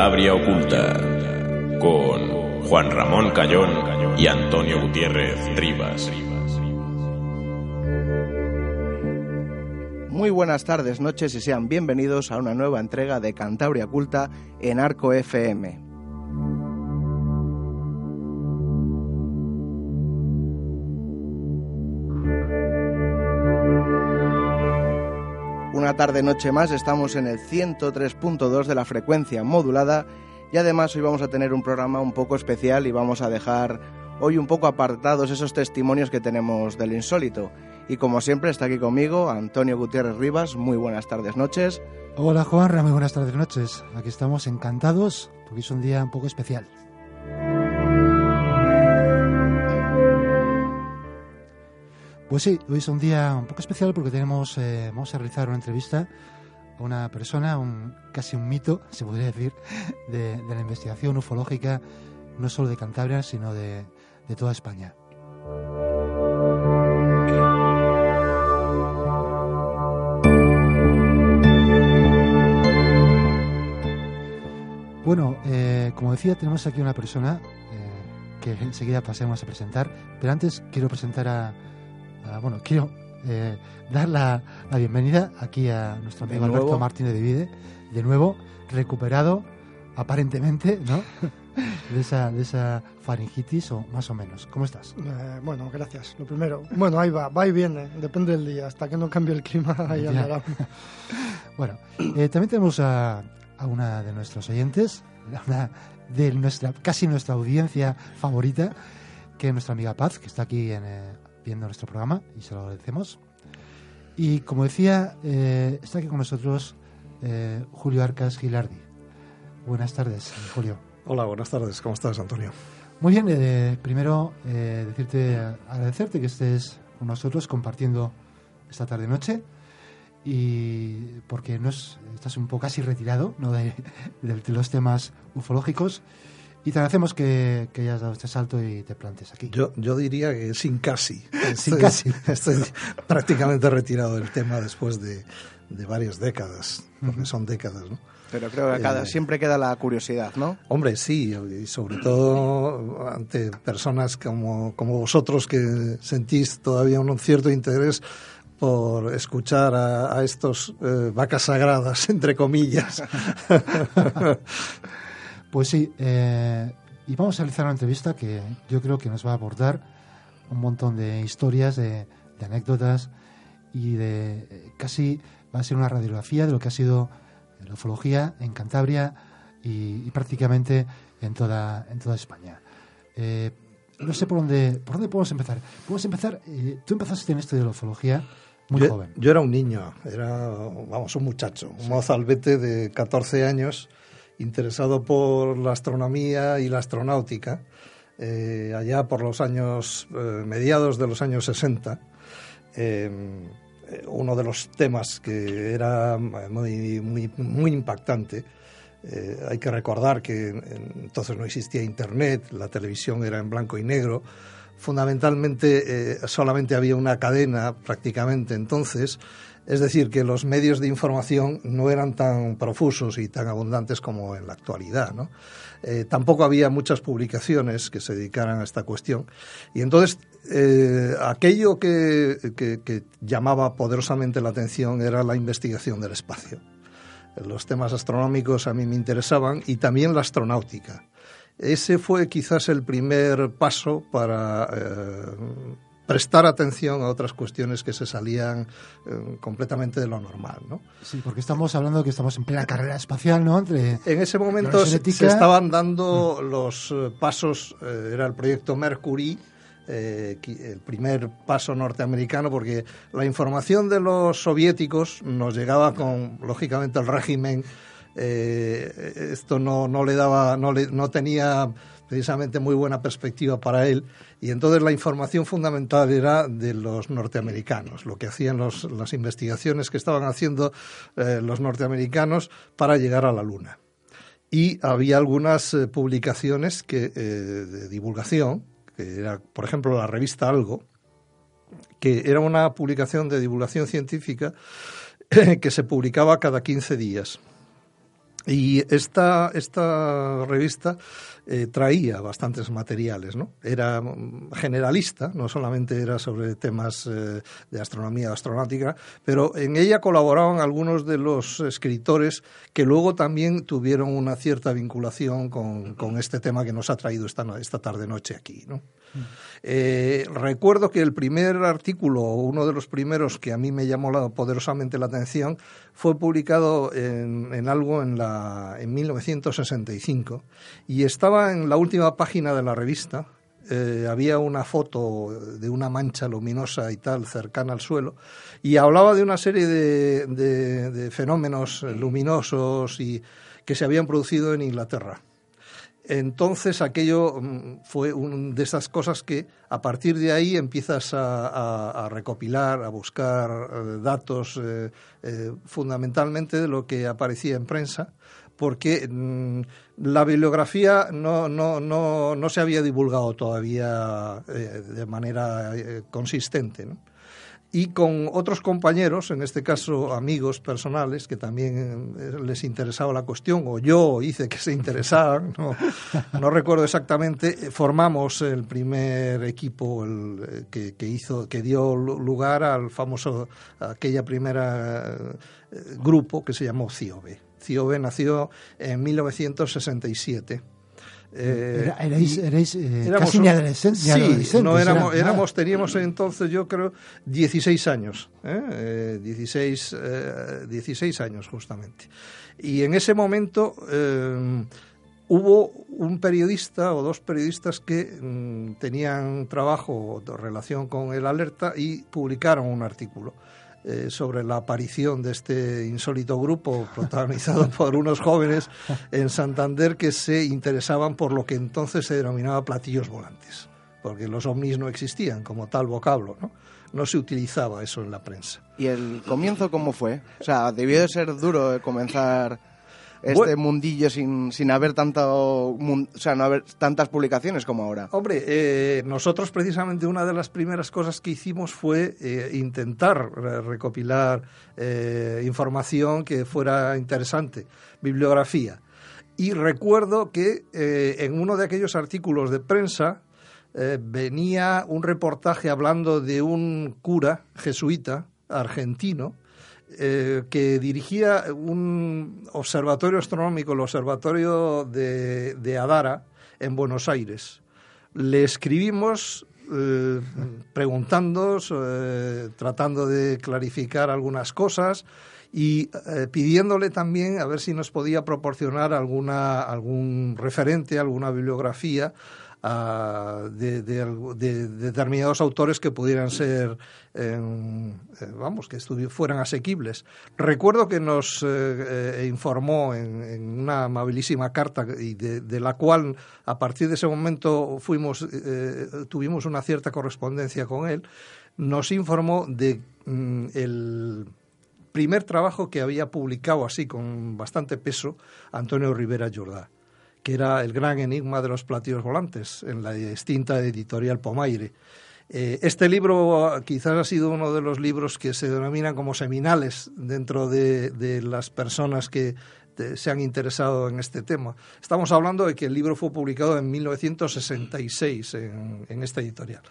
Cantabria Oculta con Juan Ramón Cayón y Antonio Gutiérrez Rivas. Muy buenas tardes, noches y sean bienvenidos a una nueva entrega de Cantabria Oculta en Arco FM. Tarde noche más estamos en el 103.2 de la frecuencia modulada y además hoy vamos a tener un programa un poco especial y vamos a dejar hoy un poco apartados esos testimonios que tenemos del insólito. Y como siempre está aquí conmigo Antonio Gutiérrez Rivas. Muy buenas tardes, noches. Hola Juan, muy buenas tardes, noches. Aquí estamos encantados porque es un día un poco especial. Pues sí, hoy es un día un poco especial porque tenemos, eh, vamos a realizar una entrevista a una persona, un, casi un mito, se podría decir, de, la investigación ufológica, no solo de Cantabria, sino de, de toda España. Bueno, eh, como decía, tenemos aquí una persona eh, que enseguida pasemos a presentar, pero antes quiero presentar a, a bueno, quiero eh, dar la, la, bienvenida aquí a nuestro amigo Alberto Martínez de Vide, de nuevo, recuperado aparentemente, ¿no? de esa, de esa faringitis o más o menos. ¿Cómo estás? Eh, bueno, gracias. Lo primero, bueno, ahí va, va y viene, depende del día, hasta que no cambie el clima, ahí andará. bueno, eh, también tenemos a, a, una de nuestros oyentes, una de nuestra, casi nuestra audiencia favorita, que es nuestra amiga Paz, que está aquí en, eh, viendo nuestro programa y se lo agradecemos. Y como decía, eh, está aquí con nosotros eh, Julio Arcas Gilardi. Buenas tardes, Julio. Hola, buenas tardes. ¿Cómo estás, Antonio? Muy bien. Eh, primero, decirte, agradecerte que estés con nosotros compartiendo esta tarde-noche y porque no es, estás un poco casi retirado ¿no? de, de los temas ufológicos y te agradecemos que, que, hayas dado este salto y te plantes aquí. Yo, yo diría que sin casi. sin estoy, casi. Estoy prácticamente retirado del tema después de, de varias décadas, porque uh -huh. son décadas, ¿no? Pero creo que cada, eh, siempre queda la curiosidad, ¿no? Hombre, sí, y sobre todo ante personas como, como vosotros que sentís todavía un cierto interés por escuchar a, a estos eh, vacas sagradas, entre comillas. Pues sí, eh, y vamos a realizar una entrevista que yo creo que nos va a abordar un montón de historias, de, de anécdotas y de eh, casi va a ser una radiografía de lo que ha sido la ufología en Cantabria y, y prácticamente en toda, en toda España. Eh, no sé por dónde, por dónde podemos empezar. Podemos empezar, eh, tú empezaste en esto de la ufología muy yo, joven. Yo era un niño, era, vamos, un muchacho, un mozalbete de 14 años interesado por la astronomía y la astronáutica, eh, allá por los años eh, mediados de los años 60. Eh, uno de los temas que era muy, muy, muy impactante. hay que recordar que entonces no existía Internet, la televisión era en blanco y negro. Fundamentalmente solamente había una cadena prácticamente entonces es decir, que los medios de información no eran tan profusos y tan abundantes como en la actualidad. ¿no? Eh, tampoco había muchas publicaciones que se dedicaran a esta cuestión. Y entonces, eh, aquello que, llamaba poderosamente la atención era la investigación del espacio. Los temas astronómicos a mí me interesaban y también la astronáutica. Ese fue quizás el primer paso para... Eh, prestar atención a otras cuestiones que se salían eh, completamente de lo normal, ¿no? Sí, porque estamos hablando que estamos en plena carrera espacial, ¿no? Entre en ese momento se, estaban dando los eh, pasos, eh, era el proyecto Mercury, el primer paso norteamericano, porque la información de los soviéticos nos llegaba con, lógicamente, el régimen. esto no, no le daba, no, le, no tenía precisamente muy buena perspectiva para él. Y entonces la información fundamental era de los norteamericanos, lo que hacían las investigaciones que estaban haciendo eh, los norteamericanos para llegar a la Luna. Y había algunas eh, publicaciones que, eh, de divulgación, que era, por ejemplo, la revista Algo, que era una publicación de divulgación científica que se publicaba cada 15 días. Y esta, esta revista eh, traía bastantes materiales, ¿no? Era generalista, no solamente era sobre temas eh, de astronomía o astronáutica, pero en ella colaboraban algunos de los escritores que luego también tuvieron una cierta vinculación con, con este tema que nos ha traído esta, esta tarde-noche aquí, ¿no? Eh, recuerdo que el primer artículo, uno de los primeros que a mí me llamó poderosamente la atención, fue publicado en, algo en, la, en 1965 y estaba en la última página de la revista. Eh, había una foto de una mancha luminosa y tal cercana al suelo y hablaba de una serie de, de fenómenos luminosos y que se habían producido en Inglaterra. Entonces aquello mm, fue una de esas cosas que a partir de ahí empiezas a, recopilar, a buscar eh, datos eh, eh, fundamentalmente de lo que aparecía en prensa, porque mm, la bibliografía no, no, no, no, se había divulgado todavía de manera consistente. Y con otros compañeros, en este caso amigos personales, que también eh, les interesaba la cuestión, o yo hice que se interesaban, no, recuerdo exactamente, eh, formamos el primer equipo el, eh, que, hizo, que dio lugar al famoso, aquella primera grupo que se llamó CIOBE. CIOBE nació en 1967 eh, erais, eh, casi ni adolescentes. Sí, no éramos, éramos, teníamos entonces, yo creo, 16 años. ¿eh? 16, eh, 16 años, justamente. Y en ese momento eh, hubo un periodista o dos periodistas que mm, tenían trabajo o relación con el alerta y publicaron un artículo. Eh, sobre la aparición de este insólito grupo protagonizado por unos jóvenes en Santander que se interesaban por lo que entonces se denominaba platillos volantes, porque los ovnis no existían como tal vocablo, ¿no? No se utilizaba eso en la prensa. ¿Y el comienzo cómo fue? O sea, debió de ser duro comenzar este mundillo sin, sin haber tanto, o sea, no haber tantas publicaciones como ahora? Hombre, eh, nosotros precisamente una de las primeras cosas que hicimos fue eh, intentar recopilar eh, información que fuera interesante, bibliografía. Y recuerdo que en uno de aquellos artículos de prensa venía un reportaje hablando de un cura jesuita argentino eh, que dirigía un observatorio astronómico, el observatorio de, Adara, en Buenos Aires. Le escribimos eh, eh, tratando de clarificar algunas cosas y pidiéndole también a ver si nos podía proporcionar alguna, algún referente, alguna bibliografía de, determinados autores que pudieran ser, eh, vamos, que fueran asequibles. Recuerdo que nos eh, eh, informó en, una amabilísima carta y de, la cual a partir de ese momento fuimos, tuvimos una cierta correspondencia con él, nos informó de mm, el primer trabajo que había publicado así con bastante peso Antonio Rivera Jordá que era el gran enigma de los platillos volantes, en la distinta editorial Pomaire. Eh, este libro quizás ha sido uno de los libros que se denominan como seminales dentro de, las personas que se han interesado en este tema. Estamos hablando de que el libro fue publicado en 1966 en, en esta editorial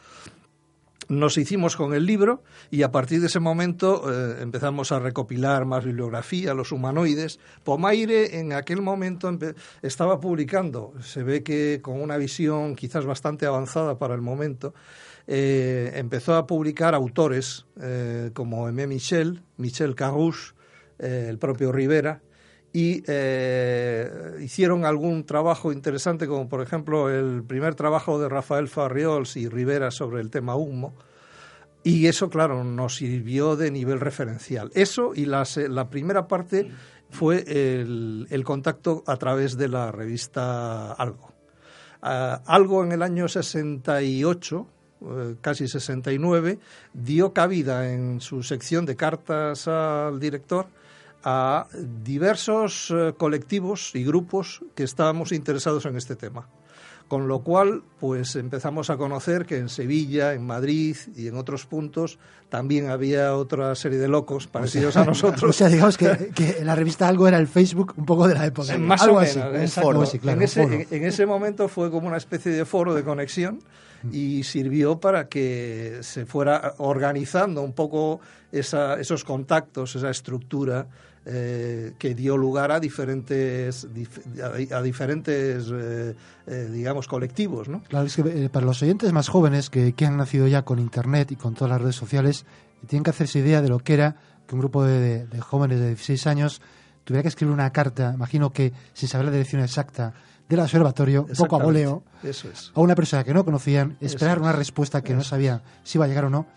nos hicimos con el libro y a partir de ese momento eh, empezamos a recopilar más bibliografía, los humanoides. Pomaire en aquel momento estaba publicando, se ve que con una visión quizás bastante avanzada para el momento, eh, empezó a publicar autores como Aimé Michel, Michel Carrouche, el propio Rivera, y hicieron algún trabajo interesante, como por ejemplo el primer trabajo de Rafael Farriols y Rivera sobre el tema humo, y eso, claro, nos sirvió de nivel referencial. Eso y la primera parte fue el, contacto a través de la revista Algo. Algo en el año 68, eh, casi 69, dio cabida en su sección de cartas al director a diversos eh, colectivos y grupos que estábamos interesados en este tema. Con lo cual, pues empezamos a conocer que en Sevilla, en Madrid y en otros puntos también había otra serie de locos parecidos a nosotros. O sea, digamos que, que, la revista algo era el Facebook un poco de la época. más o menos, en, ese, en, ese, momento fue como una especie de foro de conexión y sirvió para que se fuera organizando un poco esa, esos contactos, esa estructura eh, que dio lugar a diferentes, a, diferentes eh, eh, digamos, colectivos. ¿no? Claro, es que para los oyentes más jóvenes que, que, han nacido ya con Internet y con todas las redes sociales, tienen que hacerse idea de lo que era que un grupo de, de jóvenes de 16 años tuviera que escribir una carta, imagino que sin saber la dirección exacta, del observatorio, poco a voleo, a una persona que no conocían, esperar una respuesta que no sabían si iba a llegar o no.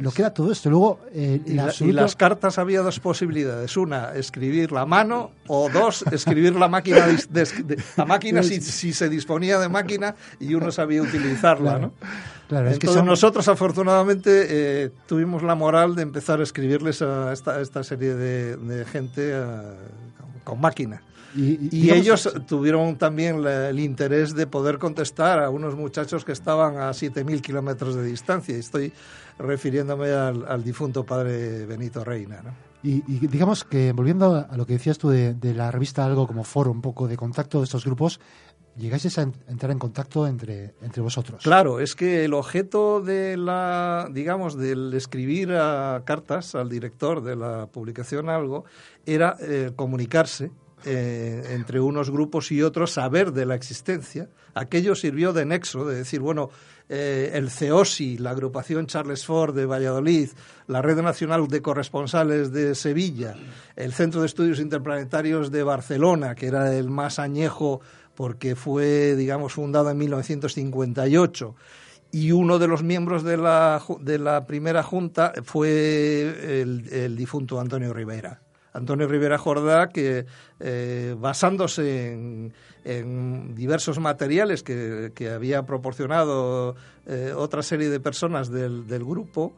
lo que era todo esto. Luego, eh, y, las cartas había dos posibilidades. Una, escribir la mano, o dos, escribir la máquina, la máquina si, si, se disponía de máquina y uno sabía utilizarla. ¿no? Claro, es Entonces, que nosotros afortunadamente eh, tuvimos la moral de empezar a escribirles a esta, esta serie de, gente con máquina. Y, ellos tuvieron también el interés de poder contestar a unos muchachos que estaban a 7.000 kilómetros de distancia. Y estoy refiriéndome al, difunto padre Benito Reina. Y, digamos que, volviendo a lo que decías tú de, la revista Algo como foro, un poco de contacto de estos grupos, llegáis a entrar en contacto entre, entre vosotros. Claro, es que el objeto de la, digamos, del escribir a cartas al director de la publicación Algo era eh, comunicarse eh, entre unos grupos y otros saber de la existencia. Aquello sirvió de nexo, de decir, bueno, eh, el CEOSI, la agrupación Charles Ford de Valladolid, la Red Nacional de Corresponsales de Sevilla, el Centro de Estudios Interplanetarios de Barcelona, que era el más añejo porque fue, digamos, fundado en 1958 y uno de los miembros de la, de la primera junta fue el difunto Antonio Rivera. Antonio Rivera Jordá, que eh, basándose en, diversos materiales que, había proporcionado eh, otra serie de personas del, grupo,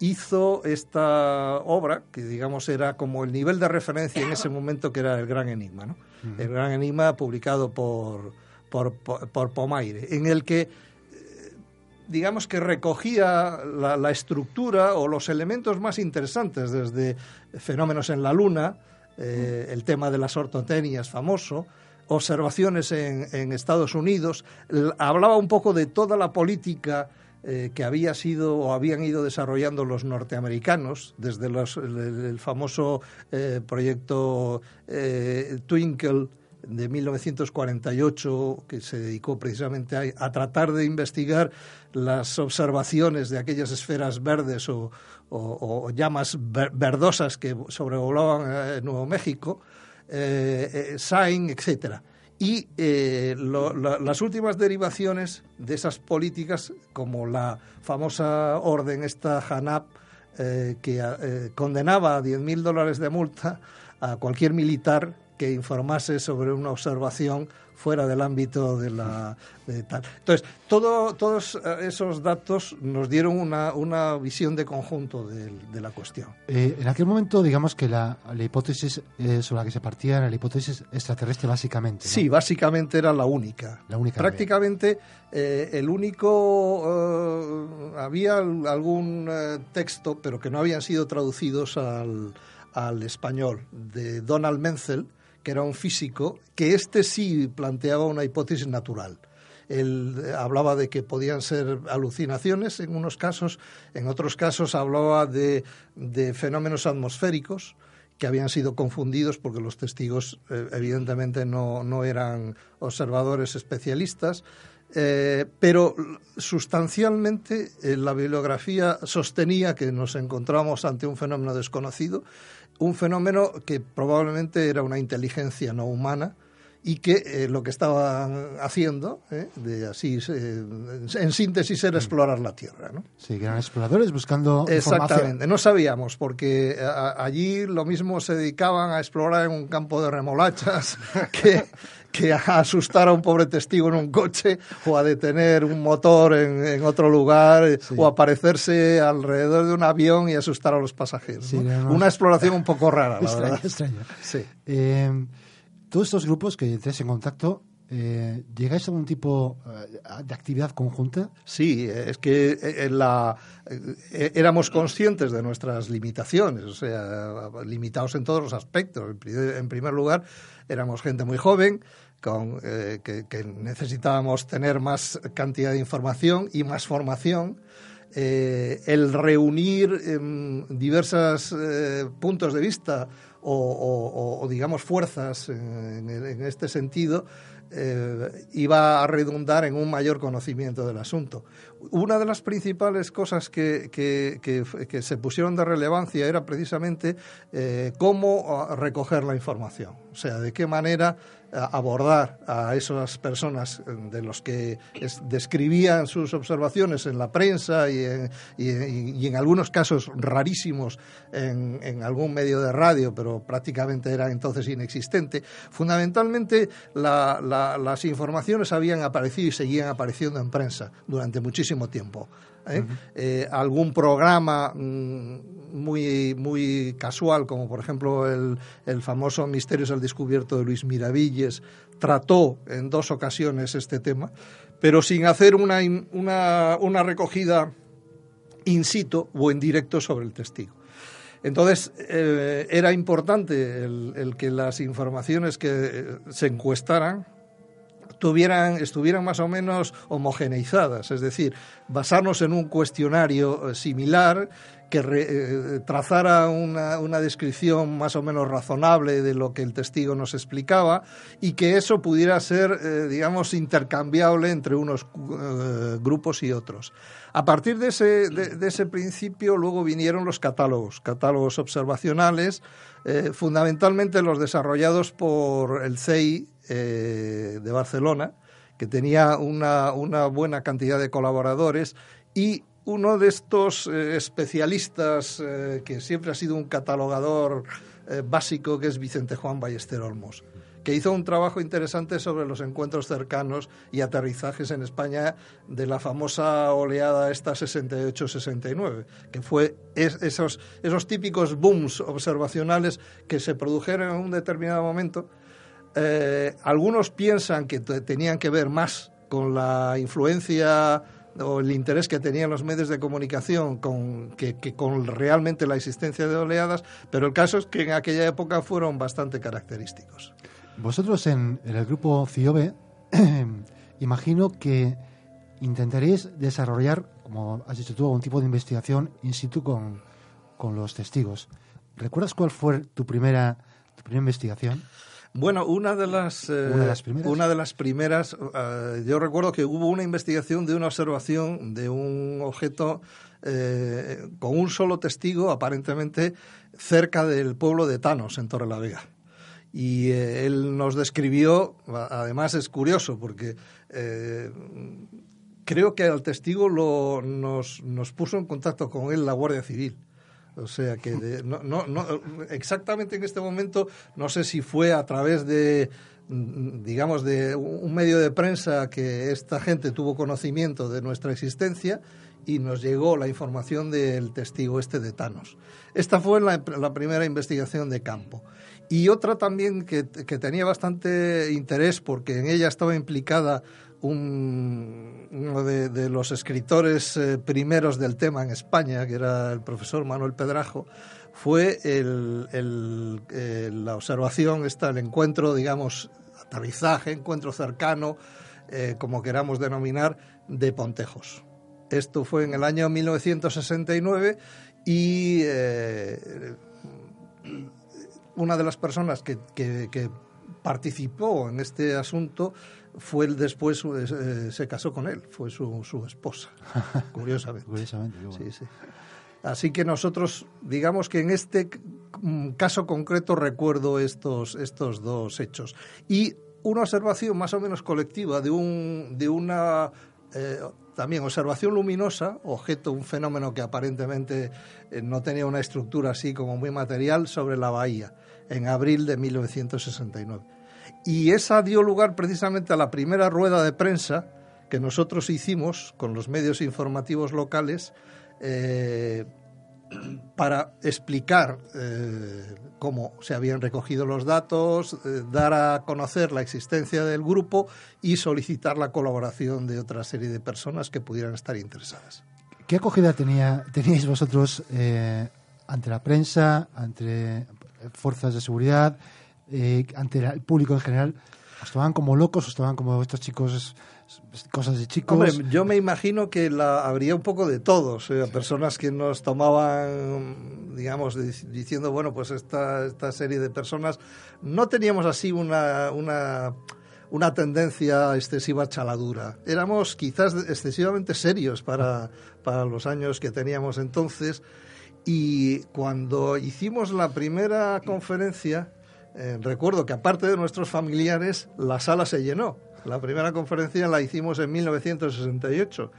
hizo esta obra, que digamos era como el nivel de referencia en ese momento que era el Gran Enigma, ¿no? El Gran Enigma publicado por, por, por Pomaire, en el que digamos que recogía la, estructura o los elementos más interesantes, desde fenómenos en la Luna, eh, el tema de las ortotenias famoso, observaciones en, Estados Unidos, hablaba un poco de toda la política eh, que había sido o habían ido desarrollando los norteamericanos, desde el, famoso eh, proyecto Twinkle, de 1948 que se dedicó precisamente a, tratar de investigar las observaciones de aquellas esferas verdes o, llamas verdosas que sobrevolaban eh, Nuevo México, eh, eh Sain, etcétera. Y eh, las últimas derivaciones de esas políticas, como la famosa orden esta Hanap, que condenaba a 10.000 dólares de multa a cualquier militar que informase sobre una observación fuera del ámbito de la de tal. Entonces, todo, todos esos datos nos dieron una, una visión de conjunto de, de la cuestión. Eh, en aquel momento, digamos que la, la hipótesis eh, sobre la que se partía era la hipótesis extraterrestre, básicamente. Sí, básicamente era la única. La única. Prácticamente eh, el único. había algún texto, pero que no habían sido traducidos al, al español, de Donald Menzel que era un físico, que este sí planteaba una hipótesis natural. Él hablaba de que podían ser alucinaciones en unos casos, en otros casos hablaba de, fenómenos atmosféricos que habían sido confundidos porque los testigos eh, evidentemente no, eran observadores especialistas. Eh, pero sustancialmente eh, la bibliografía sostenía que nos encontramos ante un fenómeno desconocido, un fenómeno que probablemente era una inteligencia no humana, y que eh, lo que estaban haciendo, eh, de así, eh, en síntesis, era explorar la Tierra. ¿no? Sí, que eran exploradores buscando Exactamente, no sabíamos, porque allí lo mismo se dedicaban a explorar en un campo de remolachas que, que a asustar a un pobre testigo en un coche o a detener un motor en, otro lugar o aparecerse alrededor de un avión y asustar a los pasajeros. Una exploración un poco rara, la verdad. Sí todos estos grupos que estés en contacto, eh, ¿llegáis a algún tipo eh, de actividad conjunta? Sí, es que eh, la, éramos conscientes de nuestras limitaciones, o sea, limitados en todos los aspectos. En primer lugar, éramos gente muy joven, con, que, necesitábamos tener más cantidad de información y más formación. el reunir diversos puntos de vista o, digamos, fuerzas en, este sentido, eh, iba a redundar en un mayor conocimiento del asunto. Una de las principales cosas que, que, se pusieron de relevancia era precisamente eh, cómo recoger la información, o sea, de qué manera abordar a esas personas eh, de los que describían sus observaciones en la prensa y en, algunos casos rarísimos en, en, algún medio de radio, pero prácticamente era entonces inexistente. Fundamentalmente las informaciones habían aparecido y seguían apareciendo en prensa durante muchísimo tiempo. ¿Eh? Eh, algún programa mm, muy, muy casual, como por ejemplo el, el famoso Misterios al Descubierto de Luis Miravilles, trató en dos ocasiones este tema, pero sin hacer una, una, una recogida in situ o en directo sobre el testigo. Entonces, eh, era importante el, el, que las informaciones que se encuestaran tuvieran, estuvieran más o menos homogeneizadas, es decir, basarnos en un cuestionario eh, similar que eh, trazara una, una, descripción más o menos razonable de lo que el testigo nos explicaba y que eso pudiera ser, eh, digamos, intercambiable entre unos grupos y otros. A partir de ese, de, ese, principio luego vinieron los catálogos, catálogos observacionales, fundamentalmente los desarrollados por el CEI eh, de Barcelona, que tenía una, una, buena cantidad de colaboradores y uno de estos eh, especialistas eh, que siempre ha sido un catalogador básico, que es Vicente Juan Ballester Olmos que hizo un trabajo interesante sobre los encuentros cercanos y aterrizajes en España de la famosa oleada esta 68-69, que fue esos, esos típicos booms observacionales que se produjeron en un determinado momento eh, algunos piensan que tenían que ver más con la influencia o el interés que tenían los medios de comunicación con, que, con realmente la existencia de oleadas, pero el caso es que en aquella época fueron bastante característicos. Vosotros en, el grupo CIOBE, imagino que intentaréis desarrollar, como has dicho tú, algún tipo de investigación in situ con, con los testigos. ¿Recuerdas cuál fue tu primera, tu primera investigación? Bueno, una de las, eh, ¿Una, de las primeras, eh, yo recuerdo que hubo una investigación de una observación de un objeto eh, con un solo testigo, aparentemente cerca del pueblo de Tanos, en Torrelavega. Y él nos describió, además es curioso, porque creo que al testigo lo, nos, nos puso en contacto con él la Guardia Civil. O sea que no, no, no, exactamente en este momento no sé si fue a través de digamos de un medio de prensa que esta gente tuvo conocimiento de nuestra existencia y nos llegó la información del testigo este de Thanos. Esta fue la, la primera investigación de campo. Y otra también que, que tenía bastante interés porque en ella estaba implicada uno de, los escritores eh, primeros del tema en España, que era el profesor Manuel Pedrajo, fue la observación, está el encuentro, digamos, aterrizaje, encuentro cercano, eh, como queramos denominar, de Pontejos. Esto fue en el año 1969 y eh, una de las personas que participó en este asunto fue el después eh, se casó con él, fue su, su esposa, curiosamente. Curiosamente, Sí, sí. Así que nosotros, digamos que en este mm, caso concreto recuerdo estos, estos dos hechos. Y una observación más o menos colectiva de, un, de una eh, también observación luminosa, objeto, un fenómeno que aparentemente eh, no tenía una estructura así como muy material, sobre la bahía, en abril de 1969. Y esa dio lugar precisamente a la primera rueda de prensa que nosotros hicimos con los medios informativos locales eh, para explicar eh, cómo se habían recogido los datos, eh, dar a conocer la existencia del grupo y solicitar la colaboración de otra serie de personas que pudieran estar interesadas. ¿Qué acogida tenía, teníais vosotros ante la prensa, ante fuerzas de seguridad, eh, ante el público en general? ¿Os tomaban como locos? ¿Os tomaban como estos chicos, cosas de chicos? Hombre, yo me imagino que la, habría un poco de todo, o sea, personas que nos tomaban, digamos, di- diciendo, bueno, pues esta, esta serie de personas, no teníamos así una, una, una tendencia excesiva a chaladura. Éramos quizás excesivamente serios para, para los años que teníamos entonces y cuando hicimos la primera conferencia, eh, recuerdo que aparte de nuestros familiares, la sala se llenó. La primera conferencia la hicimos en 1968,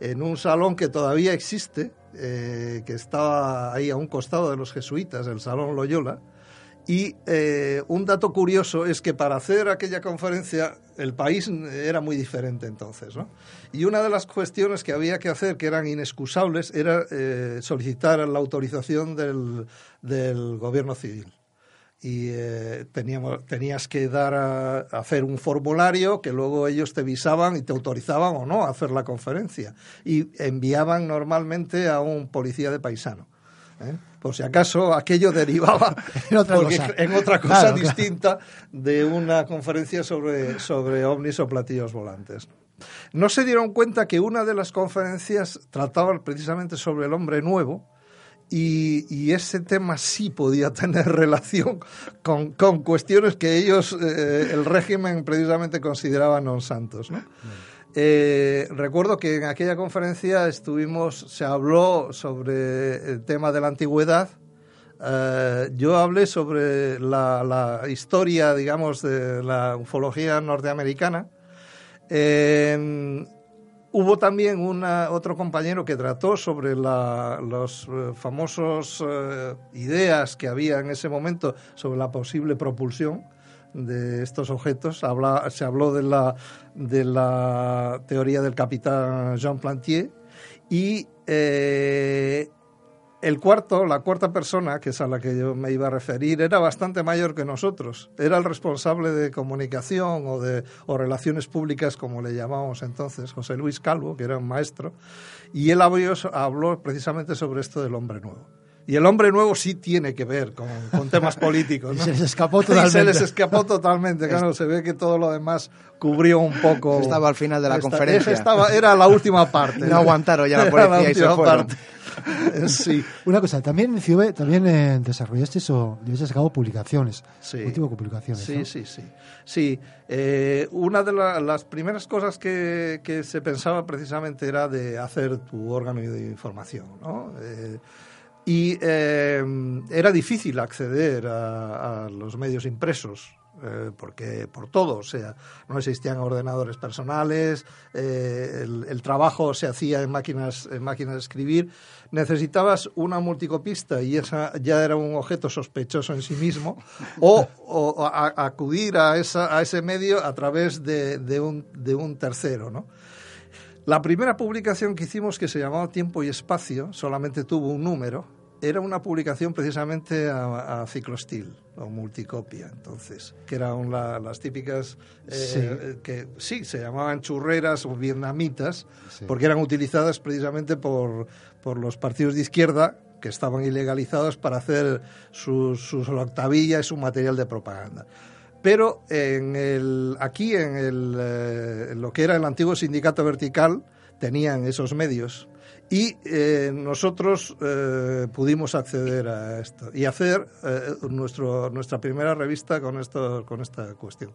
en un salón que todavía existe, eh, que estaba ahí a un costado de los jesuitas, el Salón Loyola. Y eh, un dato curioso es que para hacer aquella conferencia el país era muy diferente entonces. ¿no? Y una de las cuestiones que había que hacer, que eran inexcusables, era solicitar la autorización del gobierno civil y eh, teníamos, tenías que dar a, a hacer un formulario que luego ellos te visaban y te autorizaban o no a hacer la conferencia y enviaban normalmente a un policía de paisano. ¿eh? Por si acaso aquello derivaba En otra cosa. en otra cosa Claro, claro. distinta de una conferencia sobre, sobre ovnis o platillos volantes. No se dieron cuenta que una de las conferencias trataba precisamente sobre el hombre nuevo, y, ese tema sí podía tener relación con, con cuestiones que ellos, eh, el régimen precisamente consideraba non santos. Eh, recuerdo que en aquella conferencia estuvimos, se habló sobre el tema de la antigüedad. Eh, yo hablé sobre la, historia, digamos, de la ufología norteamericana. Eh, Hubo también una, otro compañero que trató sobre la, los eh, famosos eh, ideas que había en ese momento sobre la posible propulsión de estos objetos. Habla- se habló de la, de la teoría del capitán Jean Plantier y eh, el cuarto, la cuarta persona, que es a la que yo me iba a referir, era bastante mayor que nosotros. Era el responsable de comunicación o de o relaciones públicas, como le llamábamos entonces, José Luis Calvo, que era un maestro, y él habló, habló precisamente sobre esto del hombre nuevo. Y el hombre nuevo sí tiene que ver con, con temas políticos. Y ¿no? se les escapó Y se totalmente. les escapó totalmente. Claro, se ve que todo lo demás cubrió un poco. Estaba al final de la Esta- conferencia. Estaba, era la última parte. No aguantaron ya la policía y se fueron. parte. Sí. Una cosa, también en CIOB también eh, desarrollasteis o lleváis a cabo publicaciones. Sí. Último publicaciones. Sí, ¿no? sí, sí. Sí, eh, una de la- las primeras cosas que, que se pensaba precisamente era de hacer tu órgano de información, ¿no? Eh, y eh, era difícil acceder a, a los medios impresos. Eh, porque por todo, o sea, no existían ordenadores personales, eh, el, el trabajo se hacía en máquinas, en máquinas de escribir, necesitabas una multicopista y esa ya era un objeto sospechoso en sí mismo, o, o a- acudir a, esa, a ese medio a través de, de un, de un tercero, ¿no? La primera publicación que hicimos, que se llamaba Tiempo y Espacio, solamente tuvo un número, era una publicación precisamente a, a ciclostil o multicopia, entonces, que eran la- las típicas eh, Sí. eh, que sí se llamaban churreras o vietnamitas, Sí. porque eran utilizadas precisamente por, por los partidos de izquierda que estaban ilegalizados para hacer sus, sus octavillas y su material de propaganda. Pero en el, aquí, en, el, eh, en lo que era el antiguo sindicato vertical, tenían esos medios. Y eh, nosotros eh, pudimos acceder a esto y hacer eh, nuestro, nuestra primera revista con, esto, con esta cuestión.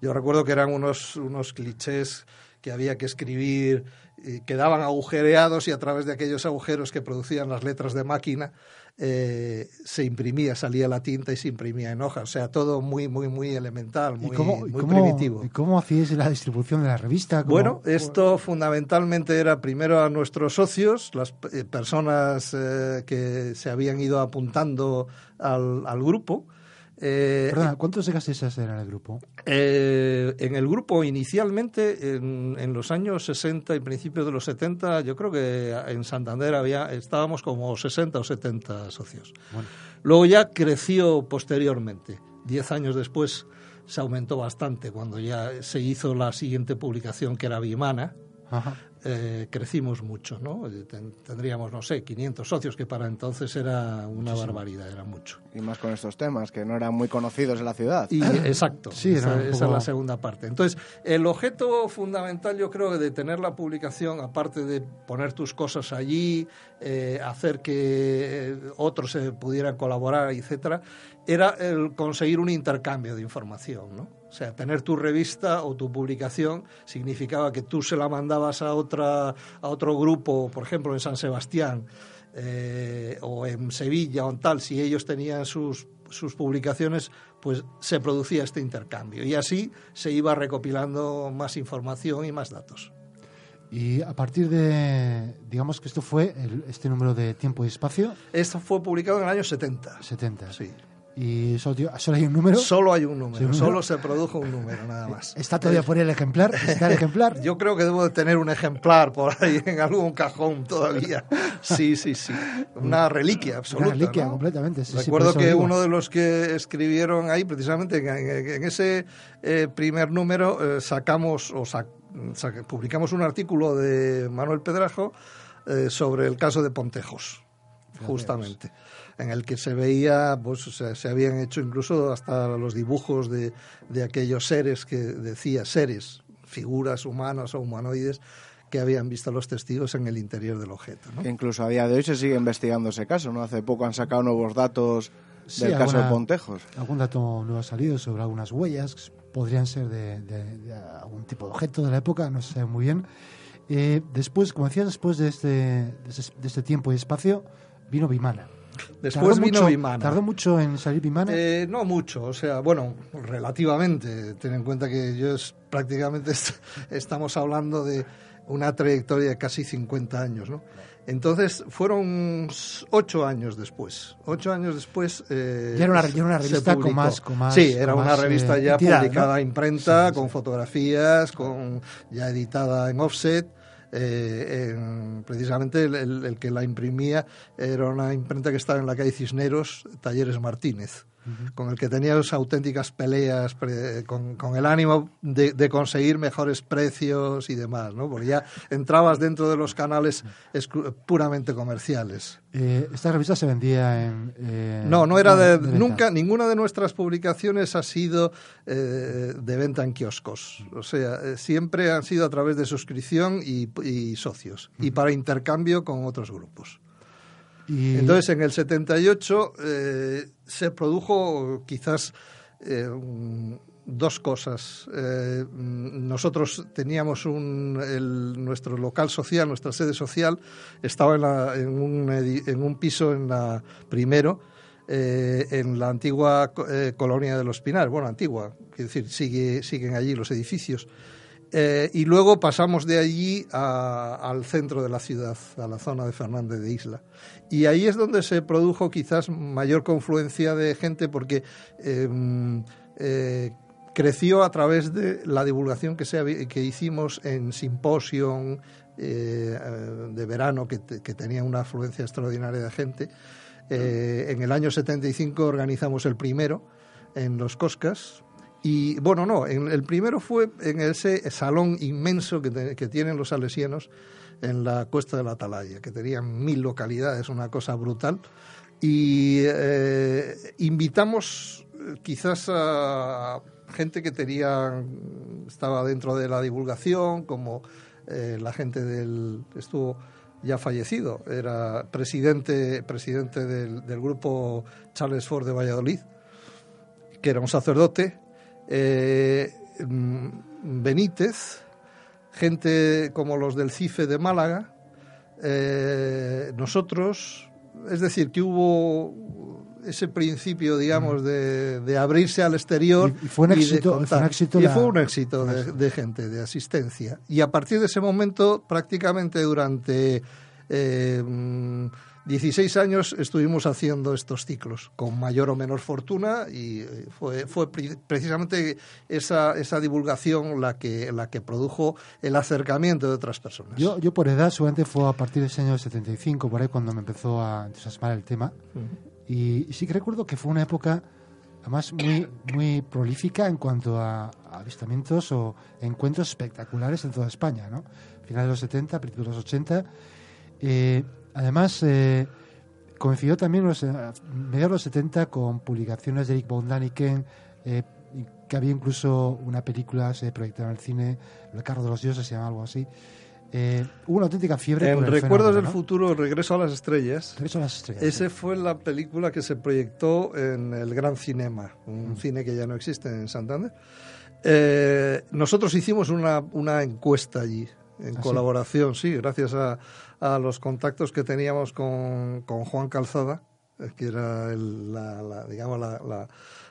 Yo recuerdo que eran unos, unos clichés que había que escribir, y quedaban agujereados y a través de aquellos agujeros que producían las letras de máquina eh, se imprimía, salía la tinta y se imprimía en hoja. O sea, todo muy, muy, muy elemental, muy, muy primitivo. ¿Y cómo hacíais la distribución de la revista? Bueno, esto fundamentalmente era primero a nuestros socios, las eh, personas eh, que se habían ido apuntando al, al grupo eh, Perdona, ¿cuántos gasistas eran en el grupo? Eh, en el grupo inicialmente, en, los años 60 y principios de los 70, yo creo que en Santander había, estábamos como 60 o 70 socios. Luego ya creció posteriormente. Diez años después se aumentó bastante cuando ya se hizo la siguiente publicación que era Vimana. Ajá. Eh, crecimos mucho, ¿no? Eh, tendríamos, no sé, 500 socios, que para entonces era una barbaridad, era mucho. Y más con estos temas, que no eran muy conocidos en la ciudad. Y, exacto, sí, esa, es la segunda parte. Entonces, el objeto fundamental, yo creo, de tener la publicación, aparte de poner tus cosas allí, eh, hacer que otros se pudieran colaborar, etcétera, era el conseguir un intercambio de información, ¿no? O sea, tener tu revista o tu publicación significaba que tú se la mandabas a, otra, a otro grupo, por ejemplo, en San Sebastián eh, o en Sevilla o en tal, si ellos tenían sus, sus publicaciones, pues se producía este intercambio. Y así se iba recopilando más información y más datos. Y a partir de, digamos que esto fue este número de tiempo y espacio. Esto fue publicado en el año 70. 70. Sí. ¿Y solo, hay un número? Solo hay un número, solo se produjo un número, nada más. ¿Está todavía por ahí el ejemplar? ¿Está el ejemplar? Yo creo que debo de tener un ejemplar por ahí en algún cajón todavía. Sí, sí, sí. Una reliquia absoluta. Una reliquia, completamente. Recuerdo que uno de los que escribieron ahí, precisamente en, ese eh, primer número, eh, sacamos o publicamos un artículo de Manuel Pedrajo eh, sobre el caso de Pontejos, justamente en el que se veía, pues se, habían hecho incluso hasta los dibujos de, de aquellos seres que decía seres, figuras humanas o humanoides que habían visto los testigos en el interior del objeto. ¿no? incluso a día de hoy se sigue investigando ese caso, ¿no? Hace poco han sacado nuevos datos del caso de Pontejos. Algún dato nuevo ha salido sobre algunas huellas, podrían ser de, algún tipo de objeto de la época, no se sabe muy bien. Eh, después, como decías, después de este, de este tiempo y espacio, vino Vimana. Después vino Vimana. ¿Tardó mucho en salir Vimana? Eh, no mucho, o sea, bueno, relativamente. Ten en cuenta que yo prácticamente estamos hablando de una trayectoria de casi 50 años, ¿no? Entonces fueron ocho años después. Ocho años después. Eh, ya, era una, revista con más, Sí, era una revista eh, ya publicada a imprenta, con fotografías, con ya editada en offset eh, precisamente el, que la imprimía era una imprenta que estaba en la calle Cisneros, Talleres Martínez con el que tenías auténticas peleas con, el ánimo de, conseguir mejores precios y demás, ¿no? Porque ya entrabas dentro de los canales puramente comerciales. Eh, ¿Esta revista se vendía en...? Eh, no, no era de, Nunca, ninguna de nuestras publicaciones ha sido eh, de venta en kioscos. O sea, siempre han sido a través de suscripción y, socios. Y para intercambio con otros grupos. Entonces, en el 78 eh, se produjo quizás eh, dos cosas. Eh, nosotros teníamos nuestro local social, nuestra sede social, estaba en, un, en un, piso en la primero, en la antigua colonia de los Pinares. Bueno, antigua, quiero decir, sigue, siguen allí los edificios. Y luego pasamos de allí al centro de la ciudad, a la zona de Fernández de Isla. Y ahí es donde se produjo quizás mayor confluencia de gente porque em, eh, creció a través de la divulgación que, se, que hicimos en simposium eh, de verano que, tenía una afluencia extraordinaria de gente. Eh, en el año 75 organizamos el primero en Los Coscas, y bueno, no, el primero fue en ese salón inmenso que, que tienen los salesianos, en la cuesta de la Atalaya, que tenían mil localidades, una cosa brutal. Y eh, invitamos eh, quizás a gente que tenía, estaba dentro de la divulgación, como eh, la gente del, estuvo ya fallecido, era presidente, presidente del, grupo Charles Ford de Valladolid, que era un sacerdote. Mm, Benítez, gente como los del CIFE de Málaga, eh, nosotros, es decir, que hubo ese principio, digamos, de, de abrirse al exterior Y- y fue un de éxito- fue un contar. éxito y la- fue un éxito de, de gente, de asistencia. Y a partir de ese momento, prácticamente durante eh, mm, 16 años estuvimos haciendo estos ciclos, con mayor o menor fortuna, y eh, fue, fue precisamente esa, esa divulgación la que, la que produjo el acercamiento de otras personas. Yo, yo por edad, seguramente fue a partir de ese año 75, por ahí cuando me empezó a entusiasmar el tema. Y, y sí que recuerdo que fue una época, además, muy, muy prolífica en cuanto a, a avistamientos o encuentros espectaculares en toda España, ¿no? Finales de los 70, principios de los 80. Eh, además, eh, coincidió también en los, eh, mediados de los 70 con publicaciones de Eric von Daniken, eh, que había incluso una película, se proyectaba en el cine, El carro de los dioses, se llama algo así. Eh, hubo una auténtica fiebre En por el Recuerdos fenómeno, del ¿no? Futuro, Regreso a las Estrellas, Regreso a las estrellas. Ese fue la película que se proyectó en el Gran Cinema, un Mm. cine que ya no existe en Santander. Eh, nosotros hicimos una, una encuesta allí, en ¿Ah, sí? colaboración, sí, gracias a, a los contactos que teníamos con, con Juan Calzada, eh, que era el- la, la, digamos, la, la-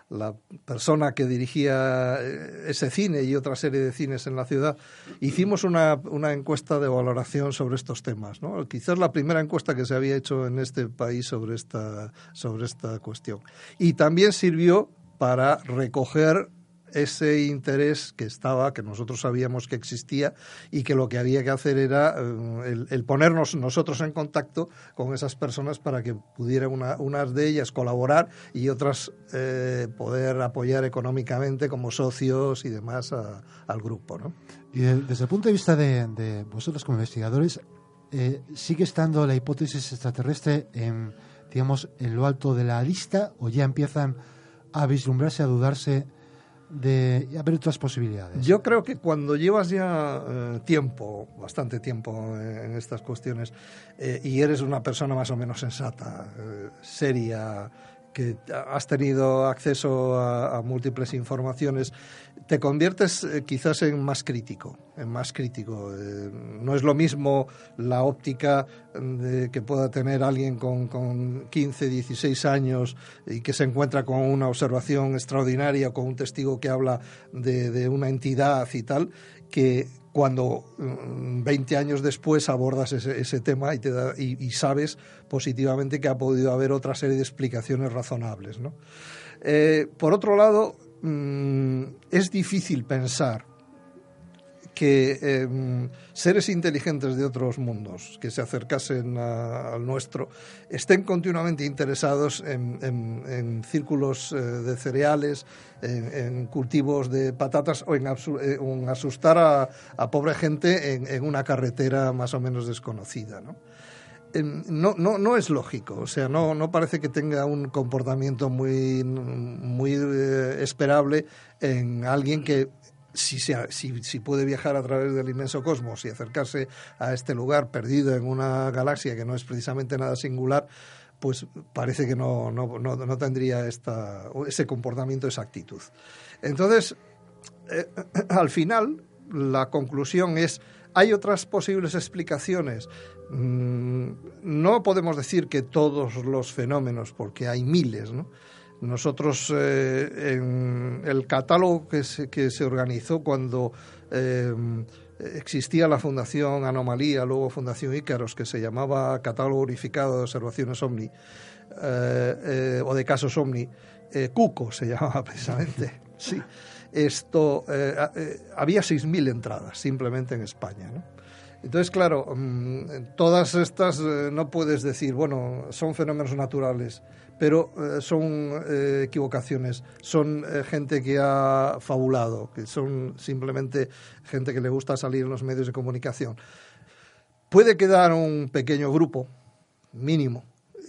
la persona que dirigía eh, ese cine y otra serie de cines en la ciudad, hicimos una, una encuesta de valoración sobre estos temas. ¿no? Quizás la primera encuesta que se había hecho en este país sobre esta, sobre esta cuestión. Y también sirvió para recoger ese interés que estaba, que nosotros sabíamos que existía y que lo que había que hacer era eh, el, el ponernos nosotros en contacto con esas personas para que pudieran una- unas de ellas colaborar y otras eh, poder apoyar económicamente como socios y demás a- al grupo. ¿no? Y de- desde el punto de vista de, de vosotros como investigadores, eh, ¿sigue estando la hipótesis extraterrestre en, digamos, en lo alto de la lista o ya empiezan a vislumbrarse, a dudarse de y a ver otras posibilidades? Yo creo que cuando llevas ya eh, tiempo, bastante tiempo eh, en estas cuestiones, eh, y eres una persona más o menos sensata, eh, seria, que has tenido acceso a, múltiples informaciones, te conviertes eh, quizás en más crítico, en más crítico. Eh, no es lo mismo la óptica de que pueda tener alguien con, con 15, 16 años y que se encuentra con una observación extraordinaria, con un testigo que habla de, de una entidad y tal, que cuando mm, 20 años después abordas ese, tema y, te da- y- sabes positivamente que ha podido haber otra serie de explicaciones razonables. Eh, por otro lado, mm, es difícil pensar que eh, seres inteligentes de otros mundos que se acercasen a- al nuestro estén continuamente interesados en, en- círculos eh, de cereales, en, cultivos de patatas o en, eh, asustar a, a pobre gente en, una carretera más o menos desconocida. ¿no? Em, no, no, no es lógico, o sea, no, no parece que tenga un comportamiento muy, muy eh, esperable en alguien que si, se- si, si puede viajar a través del inmenso cosmos y acercarse a este lugar perdido en una galaxia que no es precisamente nada singular, pues parece que no, no, no, no tendría esta, ese comportamiento, esa actitud. Entonces, eh, al final, la conclusión es, ¿hay otras posibles explicaciones? Mm, no podemos decir que todos los fenómenos, porque hay miles, ¿no? Nosotros, eh, en el catálogo que se, que se organizó cuando eh, existía la Fundación Anomalía, luego Fundación Ícaros, que se llamaba Catálogo Unificado de Observaciones OVNI, eh, eh, o de casos OVNI, CUCO se llamaba precisamente, sí. Esto, había 6.000 entradas simplemente en España. Entonces, claro, mm, todas estas no puedes decir, bueno, son fenómenos naturales, pero eh, son eh, equivocaciones, son eh, gente que ha fabulado, que son simplemente gente que le gusta salir en los medios de comunicación. Puede quedar un pequeño grupo, mínimo,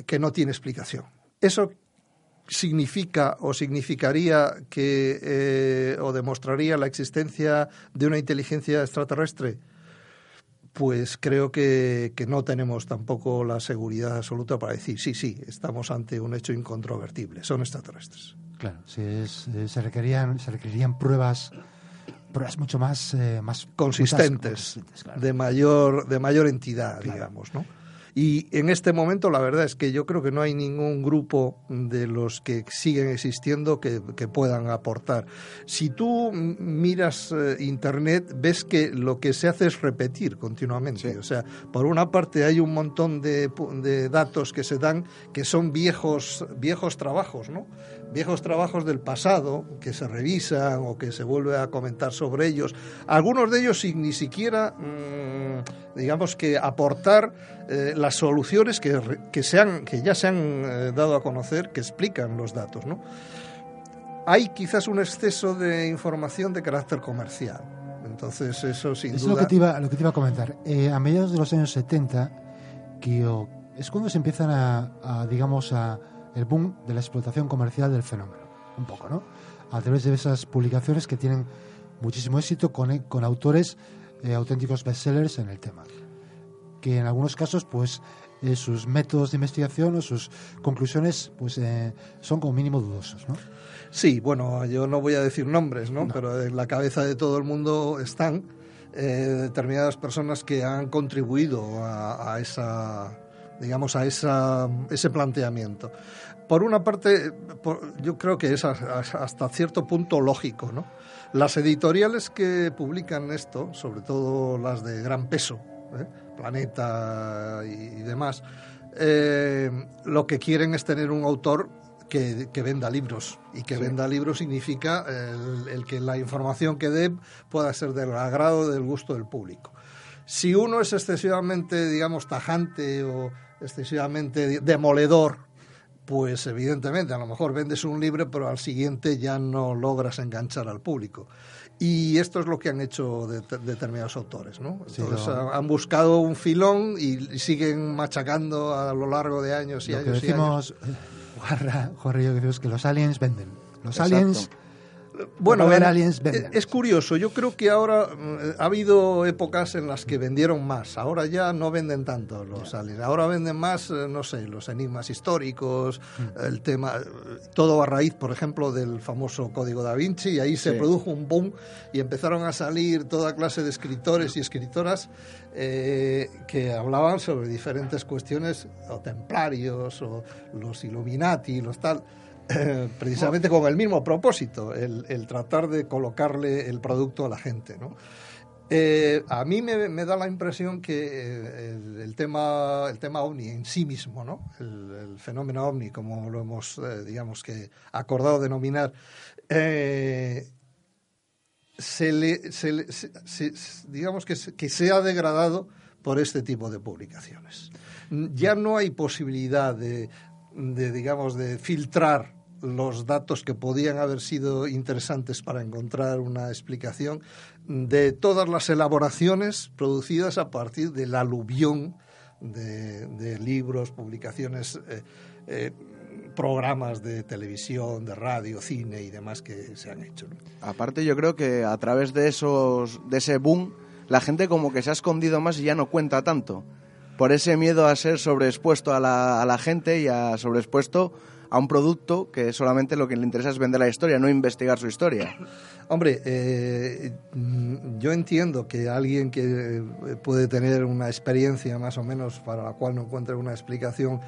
que no tiene explicación. Eso significa o significaría que o demostraría la existencia de una inteligencia extraterrestre pues creo que, que, no tenemos tampoco la seguridad absoluta para decir, sí, sí, estamos ante un hecho incontrovertible, son extraterrestres. Claro, si es, eh, se, requerían, se requerirían pruebas pruebas mucho más, eh, más consistentes, claro. de mayor de mayor entidad, digamos, ¿no? Y en este momento la verdad es que yo creo que no hay ningún grupo de los que siguen existiendo que, que puedan aportar. Si tú miras eh, Internet, ves que lo que se hace es repetir continuamente. Sí. O sea, por una parte hay un montón de, de datos que se dan que son viejos, viejos trabajos, ¿no? Viejos trabajos del pasado que se revisan o que se vuelve a comentar sobre ellos. Algunos de ellos sin ni siquiera, mm, digamos que aportar eh, las soluciones que, que, se han- que ya se han eh, dado a conocer, que explican los datos, ¿no? Hay quizás un exceso de información de carácter comercial. Entonces, eso sin Es duda. lo que te iba, lo que te iba a comentar. Eh, a mediados de los años 70, que oh, es cuando se empiezan a, a, digamos, a el boom de la explotación comercial del fenómeno. Un poco, ¿no? A través de esas publicaciones que tienen muchísimo éxito con, con autores eh, auténticos bestsellers en el tema. Que en algunos casos, pues, eh, sus métodos de investigación o sus conclusiones, pues, eh, son como mínimo dudosos, ¿no? Sí, bueno, yo no voy a decir nombres, ¿no? Pero en la cabeza de todo el mundo están eh, determinadas personas que han contribuido a, a esa, digamos, a esa, ese planteamiento. Por una parte, por- yo creo que es hasta cierto punto lógico, ¿no? Las editoriales que publican esto, sobre todo las de gran peso, ¿eh? Planeta y, y demás, eh, lo que quieren es tener un autor que, que venda libros. Y que venda libros significa el, el que la información que dé pueda ser del agrado, del gusto del público. Si uno es excesivamente, digamos, tajante o excesivamente demoledor, pues evidentemente a lo mejor vendes un libro, pero al siguiente ya no logras enganchar al público. Y esto es lo que han hecho de- determinados autores, ¿no? Sí, Entonces han buscado un filón y, y siguen machacando a lo largo de años y lo que años y años. decimos, eh, Juanra, Juanra y yo que decimos que los aliens venden. Los Exacto. aliens Bueno, ver aliens venden. es curioso. Yo creo que ahora mm, ha habido épocas en las que vendieron más. Ahora ya no venden tanto los aliens. Ahora venden más, eh, no sé, los enigmas históricos, Mm. el tema, todo a raíz, por ejemplo, del famoso Código da Vinci. Y ahí se Sí. produjo un boom y empezaron a salir toda clase de escritores y escritoras eh, que hablaban sobre diferentes cuestiones, o templarios, o los Illuminati, los tal. precisamente con el mismo propósito, el, tratar de colocarle el producto a la gente. ¿no? Eh, a mí me, da la impresión que eh, el, tema, el tema ovni en sí mismo, ¿no? el, fenómeno ovni, como lo hemos, eh, digamos que, acordado denominar, se le, digamos que que se ha degradado por este tipo de publicaciones. Ya no hay posibilidad de, de, digamos, de filtrar los datos que podían haber sido interesantes para encontrar una explicación de todas las elaboraciones producidas a partir del aluvión de, libros, publicaciones, eh, eh, programas de televisión, de radio, cine y demás que se han hecho. Aparte, yo creo que a través de esos, de ese boom, la gente como que se ha escondido más y ya no cuenta tanto. Por ese miedo a ser sobreexpuesto a la, gente y a sobreexpuesto a un producto que solamente lo que le interesa es vender la historia, no investigar su historia. Hombre, eh, mm, yo entiendo que alguien que eh, puede tener una experiencia más o menos para la cual no encuentre una explicación,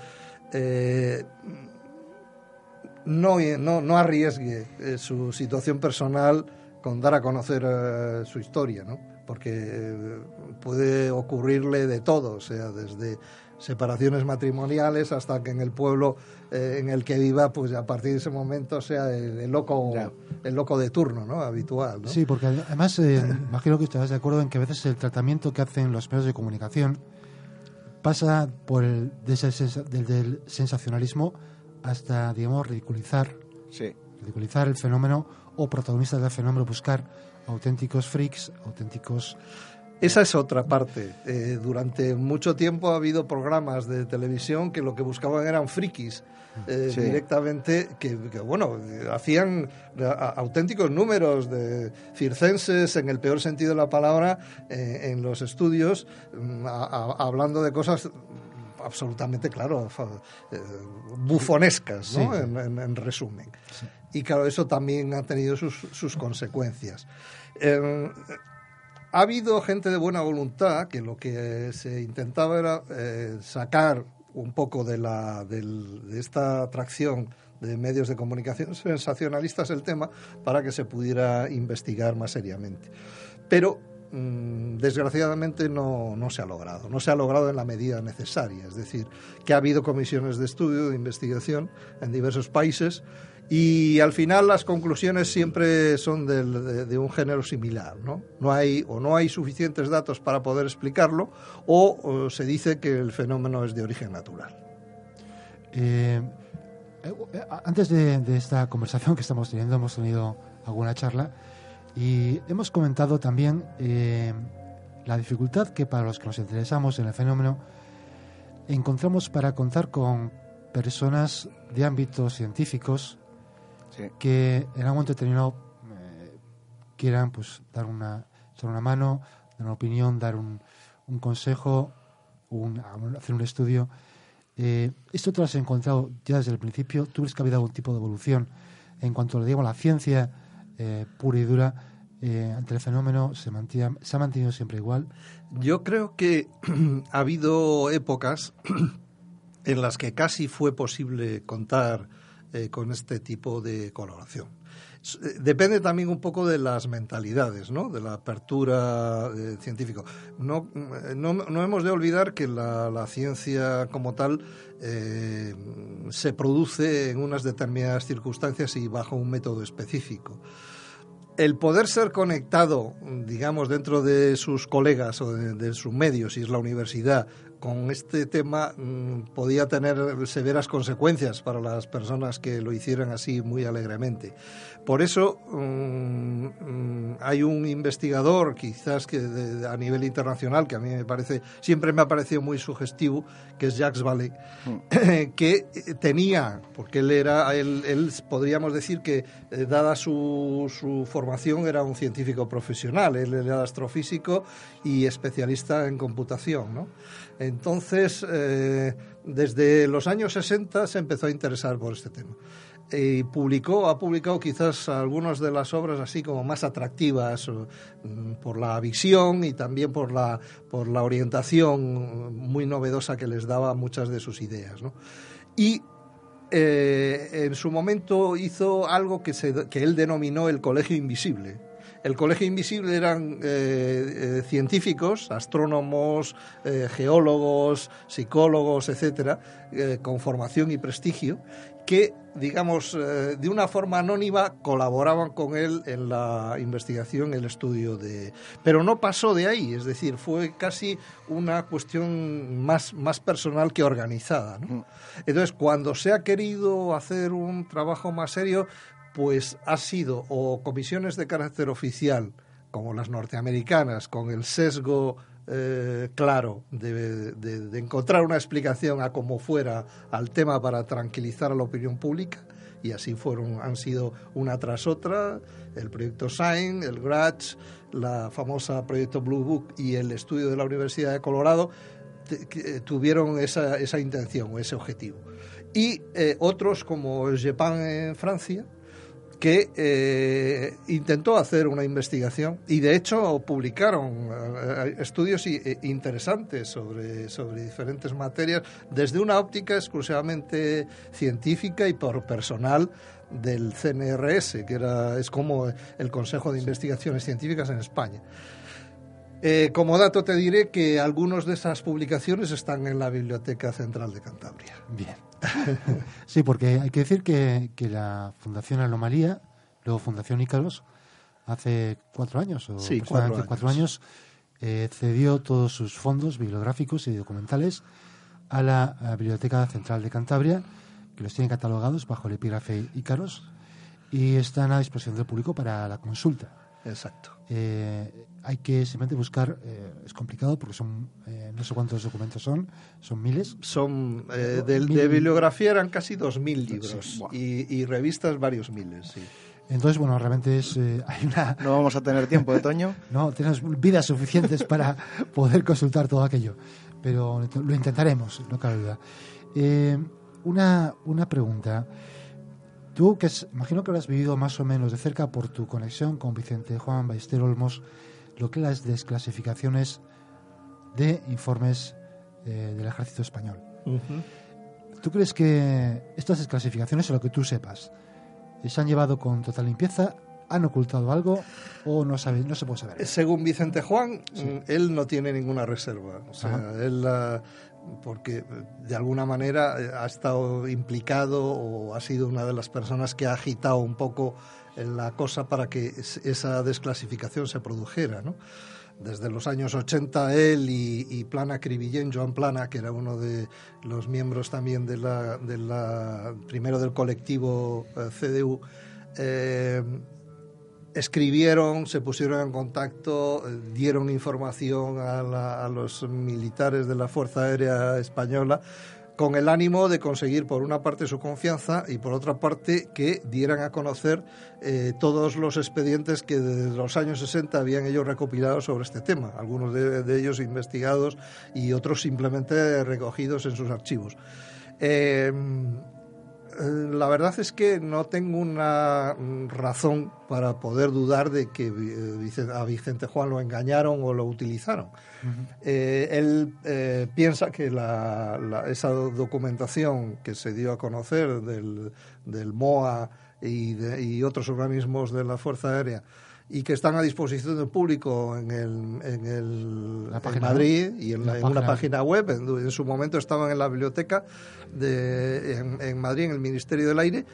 eh, no, no, no arriesgue eh, su situación personal con dar a conocer su historia, ¿no? Porque eh, puede ocurrirle de todo, o sea, desde separaciones matrimoniales hasta que en el pueblo eh, en el que viva, pues a partir de ese momento sea el, el loco, Ya. el loco de turno, ¿no? Habitual, ¿no? Sí, porque además eh, imagino que estarás de acuerdo en que a veces el tratamiento que hacen los medios de comunicación pasa por el desde el sensa- desde el sensacionalismo hasta, digamos, ridiculizar, Sí. ridiculizar el fenómeno o protagonistas del fenómeno, buscar auténticos freaks, auténticos... Esa es otra parte. Eh, durante mucho tiempo ha habido programas de televisión que lo que buscaban eran frikis. eh, Sí. directamente que, que, bueno eh, hacían a- auténticos números de circenses en el peor sentido de la palabra eh, en los estudios mm, a- a- hablando de cosas absolutamente, claro, eh, bufonescas, ¿no? En, resumen. Y claro, eso también ha tenido sus, consecuencias. Eh, ha habido gente de buena voluntad que lo que se intentaba era sacar un poco de, la, de esta atracción de medios de comunicación sensacionalistas el tema para que se pudiera investigar más seriamente. Pero desgraciadamente no, no, se ha logrado, no se ha logrado en la medida necesaria, es decir, que ha habido comisiones de estudio, de investigación en diversos países y al final las conclusiones siempre son de, un género similar, ¿no? No hay o no hay suficientes datos para poder explicarlo o, se dice que el fenómeno es de origen natural. Eh, eh, antes de, esta conversación que estamos teniendo hemos tenido alguna charla y hemos comentado también eh, la dificultad que para los que nos interesamos en el fenómeno encontramos para contar con personas de ámbitos científicos que en algún momento determinado eh, quieran pues dar una, una mano, dar una opinión, dar un, un consejo, hacer un estudio. Eh, ¿Esto te lo has encontrado ya desde el principio? ¿Tú crees que ha habido algún tipo de evolución en cuanto a la ciencia eh, pura y dura ante el fenómeno? ¿se, ¿Se ha mantenido siempre igual? Yo creo que ha habido épocas en las que casi fue posible contar eh, con este tipo de colaboración. Eh, depende también un poco de las mentalidades, ¿no? de la apertura eh, científica. No, no, hemos de olvidar que la, ciencia como tal se produce en unas determinadas circunstancias y bajo un método específico el poder ser conectado, digamos, dentro de sus colegas o de, de, sus medios, si es la universidad, con este tema mm, podía tener severas consecuencias para las personas que lo hicieran así muy alegremente. Por eso mm, mm, hay un investigador, quizás que a nivel internacional, que a mí me parece, siempre me ha parecido muy sugestivo, que es Jacques Vallée, que tenía, porque él era, él, podríamos decir que eh, dada su, su, formación era un científico profesional, él era astrofísico y especialista en computación, ¿no? Entonces, eh, desde los años 60 se empezó a interesar por este tema. Y publicó, ha publicado quizás algunas de las obras así como más atractivas mm, por la visión y también por la, por la orientación muy novedosa que les daba muchas de sus ideas. Y eh, en su momento hizo algo que, se, que él denominó el colegio invisible el Colegio Invisible eran eh, eh, científicos, astrónomos, eh, geólogos, psicólogos, etcétera, con formación y prestigio, que, digamos, de una forma anónima colaboraban con él en la investigación, el estudio de... Pero no pasó de ahí, es decir, fue casi una cuestión más, más personal que organizada. Mm. Entonces, cuando se ha querido hacer un trabajo más serio, pues ha sido o comisiones de carácter oficial, como las norteamericanas, con el sesgo eh, claro de, encontrar una explicación a como fuera al tema para tranquilizar a la opinión pública, y así fueron, han sido una tras otra, el proyecto SIGN, el GRATS, la famosa proyecto Blue Book y el estudio de la Universidad de Colorado, tuvieron esa, esa intención o ese objetivo. Y eh, otros como GEPAN en Francia, que eh, intentó hacer una investigación y de hecho publicaron eh, estudios eh, interesantes sobre, sobre diferentes materias desde una óptica exclusivamente científica y por personal del CNRS, que era, es como el Consejo de Investigaciones Científicas en España. Como dato te diré que algunas de esas publicaciones están en la Biblioteca Central de Cantabria. Bien. sí, porque hay que decir que, la Fundación Anomalía, luego Fundación Ícaros, hace cuatro años, o sí, cuatro años, eh, cedió todos sus fondos bibliográficos y documentales a la, Biblioteca Central de Cantabria, que los tiene catalogados bajo el epígrafe Ícaros y están a disposición del público para la consulta. Exacto. Eh, hay que simplemente buscar, eh, es complicado porque son, eh, no sé cuántos documentos son, son miles. Son, de, de, bibliografía eran casi dos mil libros y, revistas varios miles, sí. Entonces, bueno, realmente es, hay una... No vamos a tener tiempo de Toño. no, tienes vidas suficientes para poder consultar todo aquello. pero lo intentaremos, no cabe duda. Eh, una, una pregunta. Tú, que es, imagino que lo has vivido más o menos de cerca por tu conexión con Vicente Juan Ballester Olmos, lo que las desclasificaciones de informes eh, del ejército español. ¿Tú crees que estas desclasificaciones, o lo que tú sepas, se han llevado con total limpieza? ¿Han ocultado algo o no, sabe, no se puede saber? Según Vicente Juan, él no tiene ninguna reserva. O sea, él porque de alguna manera eh, ha estado implicado o ha sido una de las personas que ha agitado un poco la cosa para que esa desclasificación se produjera, ¿no? Desde los años 80 él y, Plana Cribillén, Joan Plana, que era uno de los miembros también de primero del colectivo eh, CDU, eh, escribieron, se pusieron en contacto, eh, dieron información a, los militares de la Fuerza Aérea Española con el ánimo de conseguir por una parte su confianza y por otra parte que dieran a conocer eh, todos los expedientes que desde los años 60 habían ellos recopilado sobre este tema, algunos de, ellos investigados y otros simplemente recogidos en sus archivos. Eh, la verdad es que no tengo una razón para poder dudar de que eh, a Vicente Juan lo engañaron o lo utilizaron. Eh, él piensa que esa documentación que se dio a conocer del, MOA y otros organismos de la Fuerza Aérea y que están a disposición del público en, el, en, el, Madrid y en, una página web. En, su momento estaban en la biblioteca de, en, Madrid, en el Ministerio del Aire,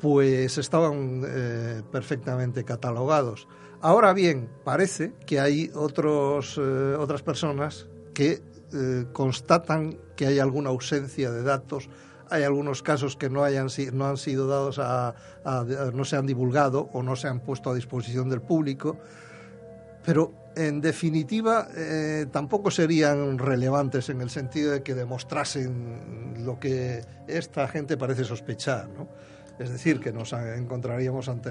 pues estaban eh, perfectamente catalogados. Ahora bien, parece que hay otros, eh, otras personas que eh, constatan que hay alguna ausencia de datos hay algunos casos que no, hayan, no han sido dados a, no se han divulgado o no se han puesto a disposición del público, pero en definitiva eh, tampoco serían relevantes en el sentido de que demostrasen lo que esta gente parece sospechar. Es decir, que nos encontraríamos ante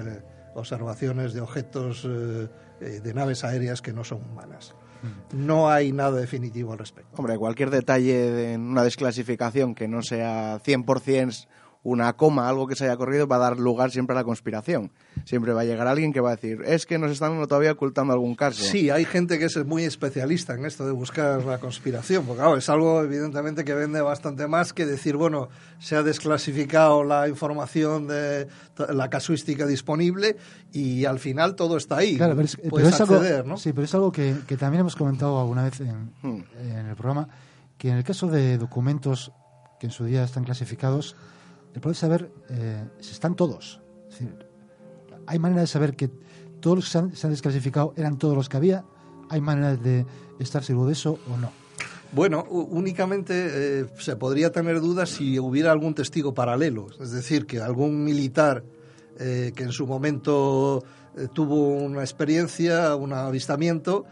observaciones de objetos eh, eh, de naves aéreas que no son humanas no hay nada definitivo al respecto. Hombre, cualquier detalle en una desclasificación que no sea 100% una coma, algo que se haya corrido, va a dar lugar siempre a la conspiración. Siempre va a llegar alguien que va a decir, es que nos están todavía ocultando algún caso. Sí, hay gente que es muy especialista en esto de buscar la conspiración, porque claro, es algo evidentemente que vende bastante más que decir, bueno, se ha desclasificado la información de la casuística disponible y al final todo está ahí. Claro, pero es, algo, ¿no? Sí, pero es algo que, también hemos comentado alguna vez en, hmm. en el programa, que en el caso de documentos que en su día están clasificados, el es saber eh, si están todos. hay manera de saber que todos los que se han, desclasificado eran todos los que había. Hay manera de estar seguro de eso o no. Bueno, únicamente eh, se podría tener dudas si hubiera algún testigo paralelo, es decir, que algún militar eh, que en su momento tuvo una experiencia, un avistamiento,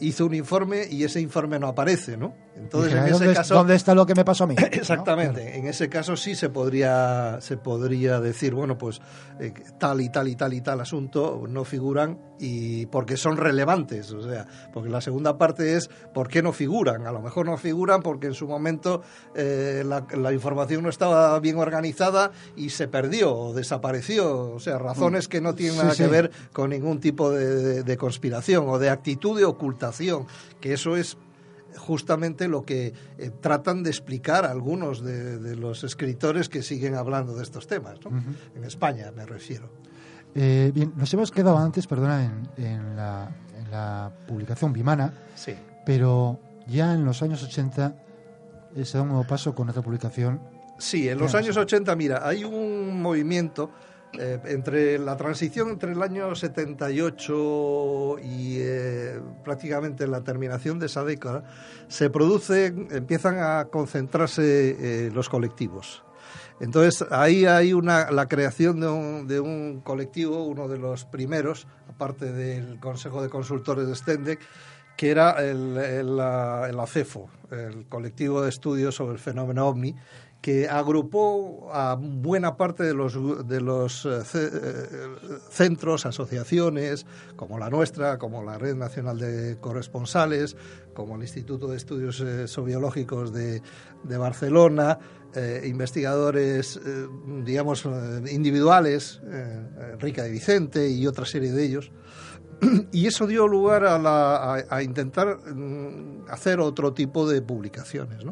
hizo un informe y ese informe no aparece, ¿no? Entonces, en ese ¿dónde, caso, ¿dónde está lo que me pasó a mí? Exactamente. En ese caso sí se podría, se podría decir, bueno, pues eh, tal y tal y tal y tal asunto no figuran y porque son relevantes. O sea, porque la segunda parte es por qué no figuran. A lo mejor no figuran porque en su momento eh, la, información no estaba bien organizada y se perdió o desapareció. O sea, razones que no tienen nada que ver con ningún tipo de conspiración o de actitud de ocultación. Que eso es justamente lo que eh, tratan de explicar algunos de, los escritores que siguen hablando de estos temas, en España me refiero. Eh, bien, nos hemos quedado antes, perdona, en, la, publicación Bimana, sí. pero ya en los años 80 se da un nuevo paso con otra publicación. Sí, en los años 80, mira, hay un movimiento eh, entre la transición entre el año 78 y eh, prácticamente la terminación de esa década, se produce, empiezan a concentrarse eh, los colectivos. Entonces, ahí hay una, la creación de un, de un colectivo, uno de los primeros, aparte del Consejo de Consultores de Stendek, que era el, el, ACEFO, el colectivo de estudios sobre el fenómeno OVNI, que agrupó a buena parte de los, de los eh, eh, centros, asociaciones, como la nuestra, como la Red Nacional de Corresponsales, como el Instituto de Estudios eh, Sobiológicos de, de Barcelona, investigadores, digamos, individuales, Enrique de Vicente y otra serie de ellos. Y eso dio lugar a, a intentar mm, hacer otro tipo de publicaciones,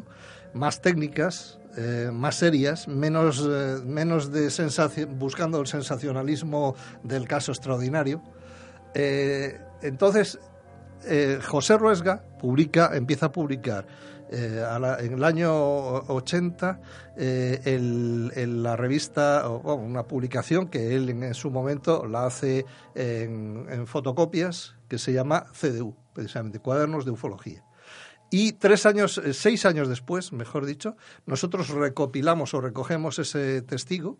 más técnicas, eh, más serias, menos, eh, menos de buscando el sensacionalismo del caso extraordinario. Eh, entonces, José Ruesga publica, empieza a publicar en el año 80 el, la revista, o, una publicación que él en, su momento la hace en, en fotocopias, que se llama CDU, precisamente, Cuadernos de Ufología. Y tres años, eh, seis años después, mejor dicho, nosotros recopilamos o recogemos ese testigo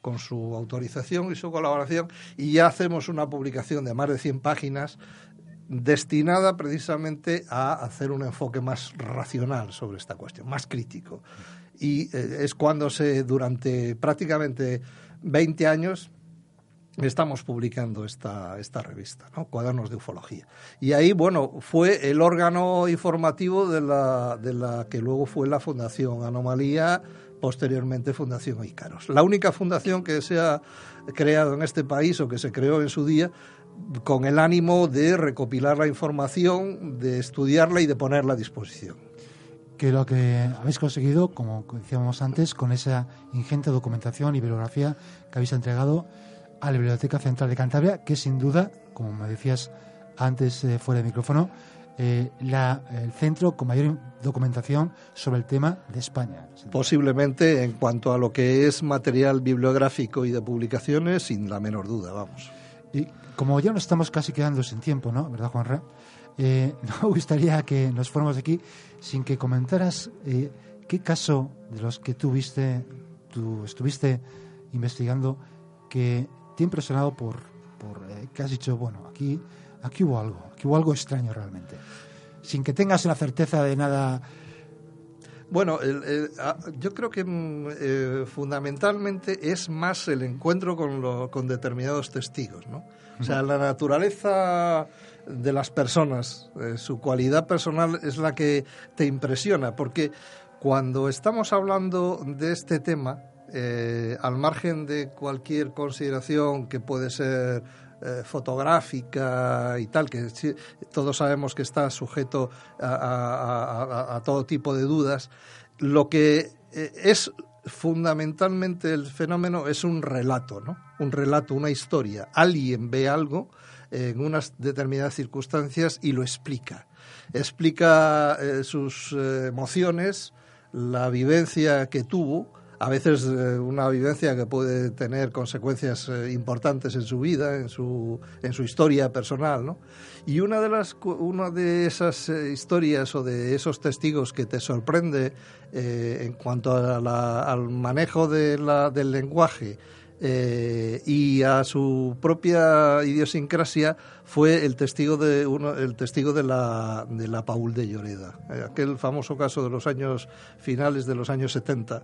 con su autorización y su colaboración y ya hacemos una publicación de más de 100 páginas destinada precisamente a hacer un enfoque más racional sobre esta cuestión, más crítico. Y eh, es cuando se, durante prácticamente 20 años, estamos publicando esta, esta revista, ¿no? Cuadernos de Ufología. Y ahí, bueno, fue el órgano informativo de la, de la que luego fue la Fundación Anomalía, posteriormente Fundación Ícaros. La única fundación que se ha creado en este país o que se creó en su día con el ánimo de recopilar la información, de estudiarla y de ponerla a disposición que lo que habéis conseguido, como decíamos antes, con esa ingente documentación y bibliografía que habéis entregado, a la Biblioteca Central de Cantabria, que sin duda, como me decías antes eh, fuera de micrófono, eh, la, el centro con mayor documentación sobre el tema de España. Posiblemente en cuanto a lo que es material bibliográfico y de publicaciones, sin la menor duda, vamos. Y como ya nos estamos casi quedando sin tiempo, ¿no? ¿Verdad, Juanra? Eh, me gustaría que nos fuéramos de aquí sin que comentaras eh, qué caso de los que tú viste, tú estuviste investigando, que te impresionado por, por eh, que has dicho, bueno, aquí, aquí hubo algo, aquí hubo algo extraño realmente, sin que tengas la certeza de nada. Bueno, ah, yo creo que mm, eh, fundamentalmente es más el encuentro con, con determinados testigos, ¿no? O sea, la naturaleza de las personas, eh, su cualidad personal es la que te impresiona, porque cuando estamos hablando de este tema, eh, al margen de cualquier consideración que puede ser eh, fotográfica y tal, que todos sabemos que está sujeto a, todo tipo de dudas, lo que eh, es fundamentalmente el fenómeno es un relato, ¿no? Un relato, una historia. Alguien ve algo en unas determinadas circunstancias y lo explica. Explica sus emociones, la vivencia que tuvo, a veces eh, una vivencia que puede tener consecuencias eh, importantes en su vida, en su, en su historia personal, ¿no? Y una de, las, una de esas eh, historias o de esos testigos que te sorprende en cuanto al manejo de la, del lenguaje y a su propia idiosincrasia fue el testigo de uno, el testigo de la, de la Paul de Lloreda, aquel famoso caso de los años finales de los años 70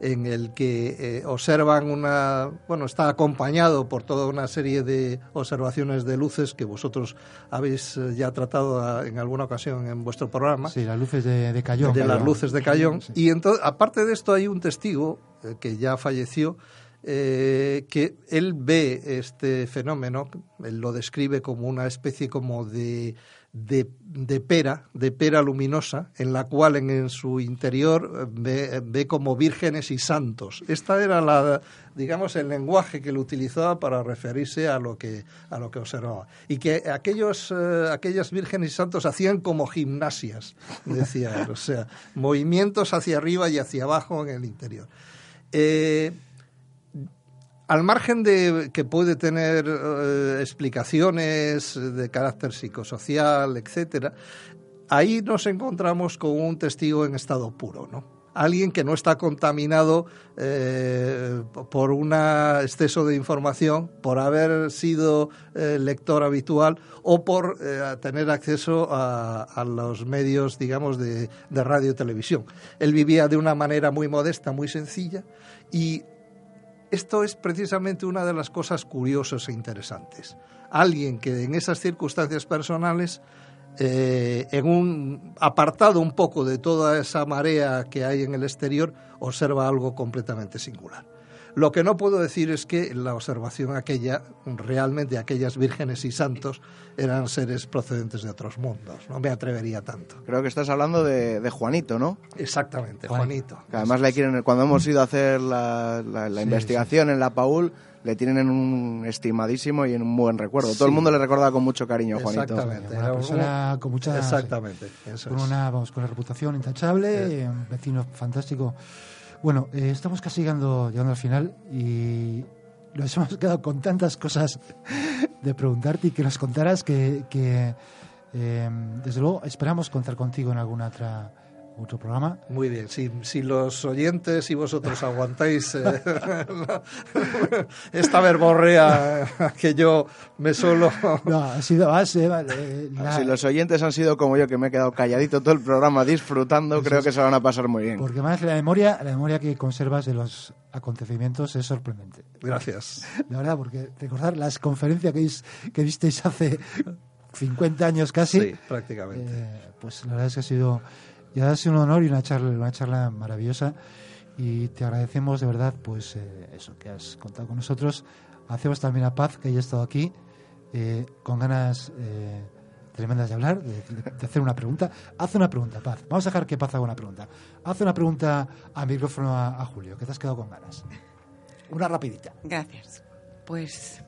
en el que eh, observan una, bueno, está acompañado por toda una serie de observaciones de luces que vosotros habéis eh, ya tratado ah, en alguna ocasión en vuestro programa. Sí, las luces de, de Cayón. De las luces de Cayón. Y entonces, aparte de esto, hay un testigo eh, que ya falleció, que él ve este fenómeno, él lo describe como una especie como de de, pera, de pera luminosa, en la cual en, su interior ve, ve, como vírgenes y santos. Esta era la, digamos, el lenguaje que él utilizaba para referirse a lo que, a lo que observaba. Y que aquellos, eh, aquellas vírgenes y santos hacían como gimnasias, decía él, o sea, movimientos hacia arriba y hacia abajo en el interior. Eh, al margen de que puede tener eh, explicaciones de carácter psicosocial, etcétera, ahí nos encontramos con un testigo en estado puro, ¿no? alguien que no está contaminado eh, por un exceso de información, por haber sido eh, lector habitual o por tener acceso a, los medios, digamos, de, de radio y televisión. Él vivía de una manera muy modesta, muy sencilla y esto es precisamente una de las cosas curiosas e interesantes. Alguien que en esas circunstancias personales eh, en un apartado un poco de toda esa marea que hay en el exterior, observa algo completamente singular. Lo que no puedo decir es que la observación aquella, realmente aquellas vírgenes y santos, eran seres procedentes de otros mundos. No me atrevería tanto. Creo que estás hablando de, Juanito, ¿no? Exactamente, Juanito. además le quieren, cuando hemos ido a hacer la, investigación en la Paul, le tienen en un estimadísimo y en un buen recuerdo. Todo el mundo le recuerda con mucho cariño a Juanito. Exactamente. Una persona con mucha... Exactamente. con, una, vamos, con una reputación intachable, un vecino fantástico. Bueno, eh, estamos casi llegando, llegando al final y nos hemos quedado con tantas cosas de preguntarte y que nos contaras que, eh, desde luego esperamos contar contigo en alguna otra otro programa. Muy bien, si, si los oyentes y vosotros aguantáis eh, esta verborrea que yo me solo... No, ha sido... Eh, si los oyentes han sido como yo, que me he quedado calladito todo el programa disfrutando, creo que se van a pasar muy bien. Porque más la memoria, la memoria que conservas de los acontecimientos es sorprendente. Gracias. La verdad, porque recordar las conferencias que, que visteis hace 50 años casi... Sí, prácticamente. Eh, pues la verdad es que ha sido y ha sido un honor y una charla, una charla maravillosa y te agradecemos de verdad pues eh, eso que has contado con nosotros. Hacemos también a Paz que haya estado aquí eh, con ganas eh, tremendas de hablar, de, hacer una pregunta. Haz una pregunta, Paz. Vamos a dejar que Paz haga una pregunta. Haz una pregunta al micrófono a, Julio, que te has quedado con ganas. Una rapidita. Gracias. Pues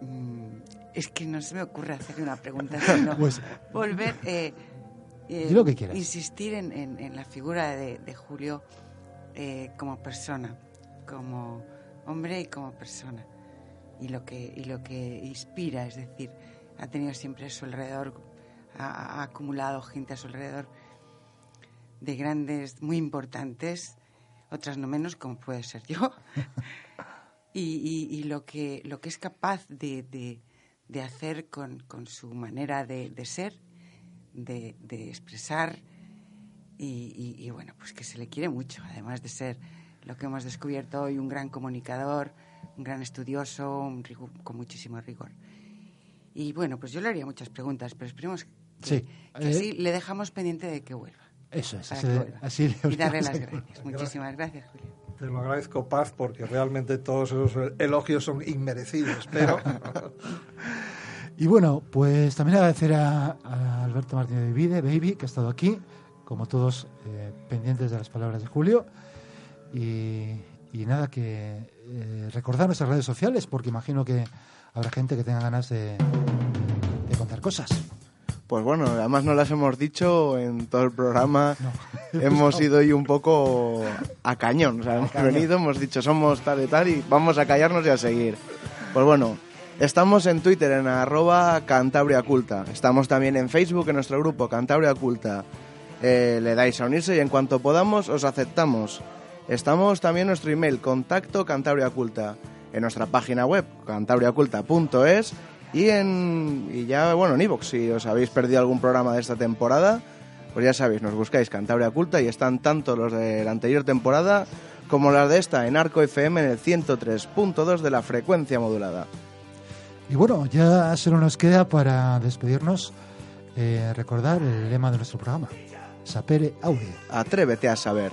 mm, es que no se me ocurre hacer una pregunta, sino pues, volver eh, insistir en, la figura de, Julio eh, como persona, como hombre y como persona. Y lo, que, y lo que inspira, es decir, ha tenido siempre a su alrededor, ha, acumulado gente a su alrededor de grandes, muy importantes, otras no menos, como puede ser yo. y, lo, que, lo que es capaz de, hacer con, con, su manera de ser de, expresar y, bueno, pues que se le quiere mucho, además de ser lo que hemos descubierto hoy, un gran comunicador, un gran estudioso, un con muchísimo rigor. Y bueno, pues yo le haría muchas preguntas, pero esperemos que, así eh, le dejamos pendiente de que vuelva. Eso es, así, Y darle las gracias. Muchísimas gracias, Julio. Te lo agradezco, Paz, porque realmente todos esos elogios son inmerecidos, pero... Y bueno, pues también agradecer a, Alberto Martínez de Vide, Baby, que ha estado aquí, como todos eh, pendientes de las palabras de Julio. Y, nada, que eh, recordar nuestras redes sociales, porque imagino que habrá gente que tenga ganas de, contar cosas. Pues bueno, además no las hemos dicho en todo el programa. Hemos ido hoy un poco a cañón. O sea, hemos venido, hemos dicho somos tal y tal y vamos a callarnos y a seguir. Pues bueno, Estamos en Twitter en arroba Cantabria Culta. Estamos también en Facebook en nuestro grupo Cantabria Culta. Eh, le dais a unirse y en cuanto podamos os aceptamos. Estamos también en nuestro email contacto Cantabria Culta. En nuestra página web cantabriaculta.es y en y ya bueno en iVoox si os habéis perdido algún programa de esta temporada pues ya sabéis nos buscáis Cantabria Culta y están tanto los de la anterior temporada como las de esta en Arco FM en el 103.2 de la frecuencia modulada. Y bueno, ya solo nos queda para despedirnos eh, recordar el lema de nuestro programa. Sapere Aude. Atrévete a saber.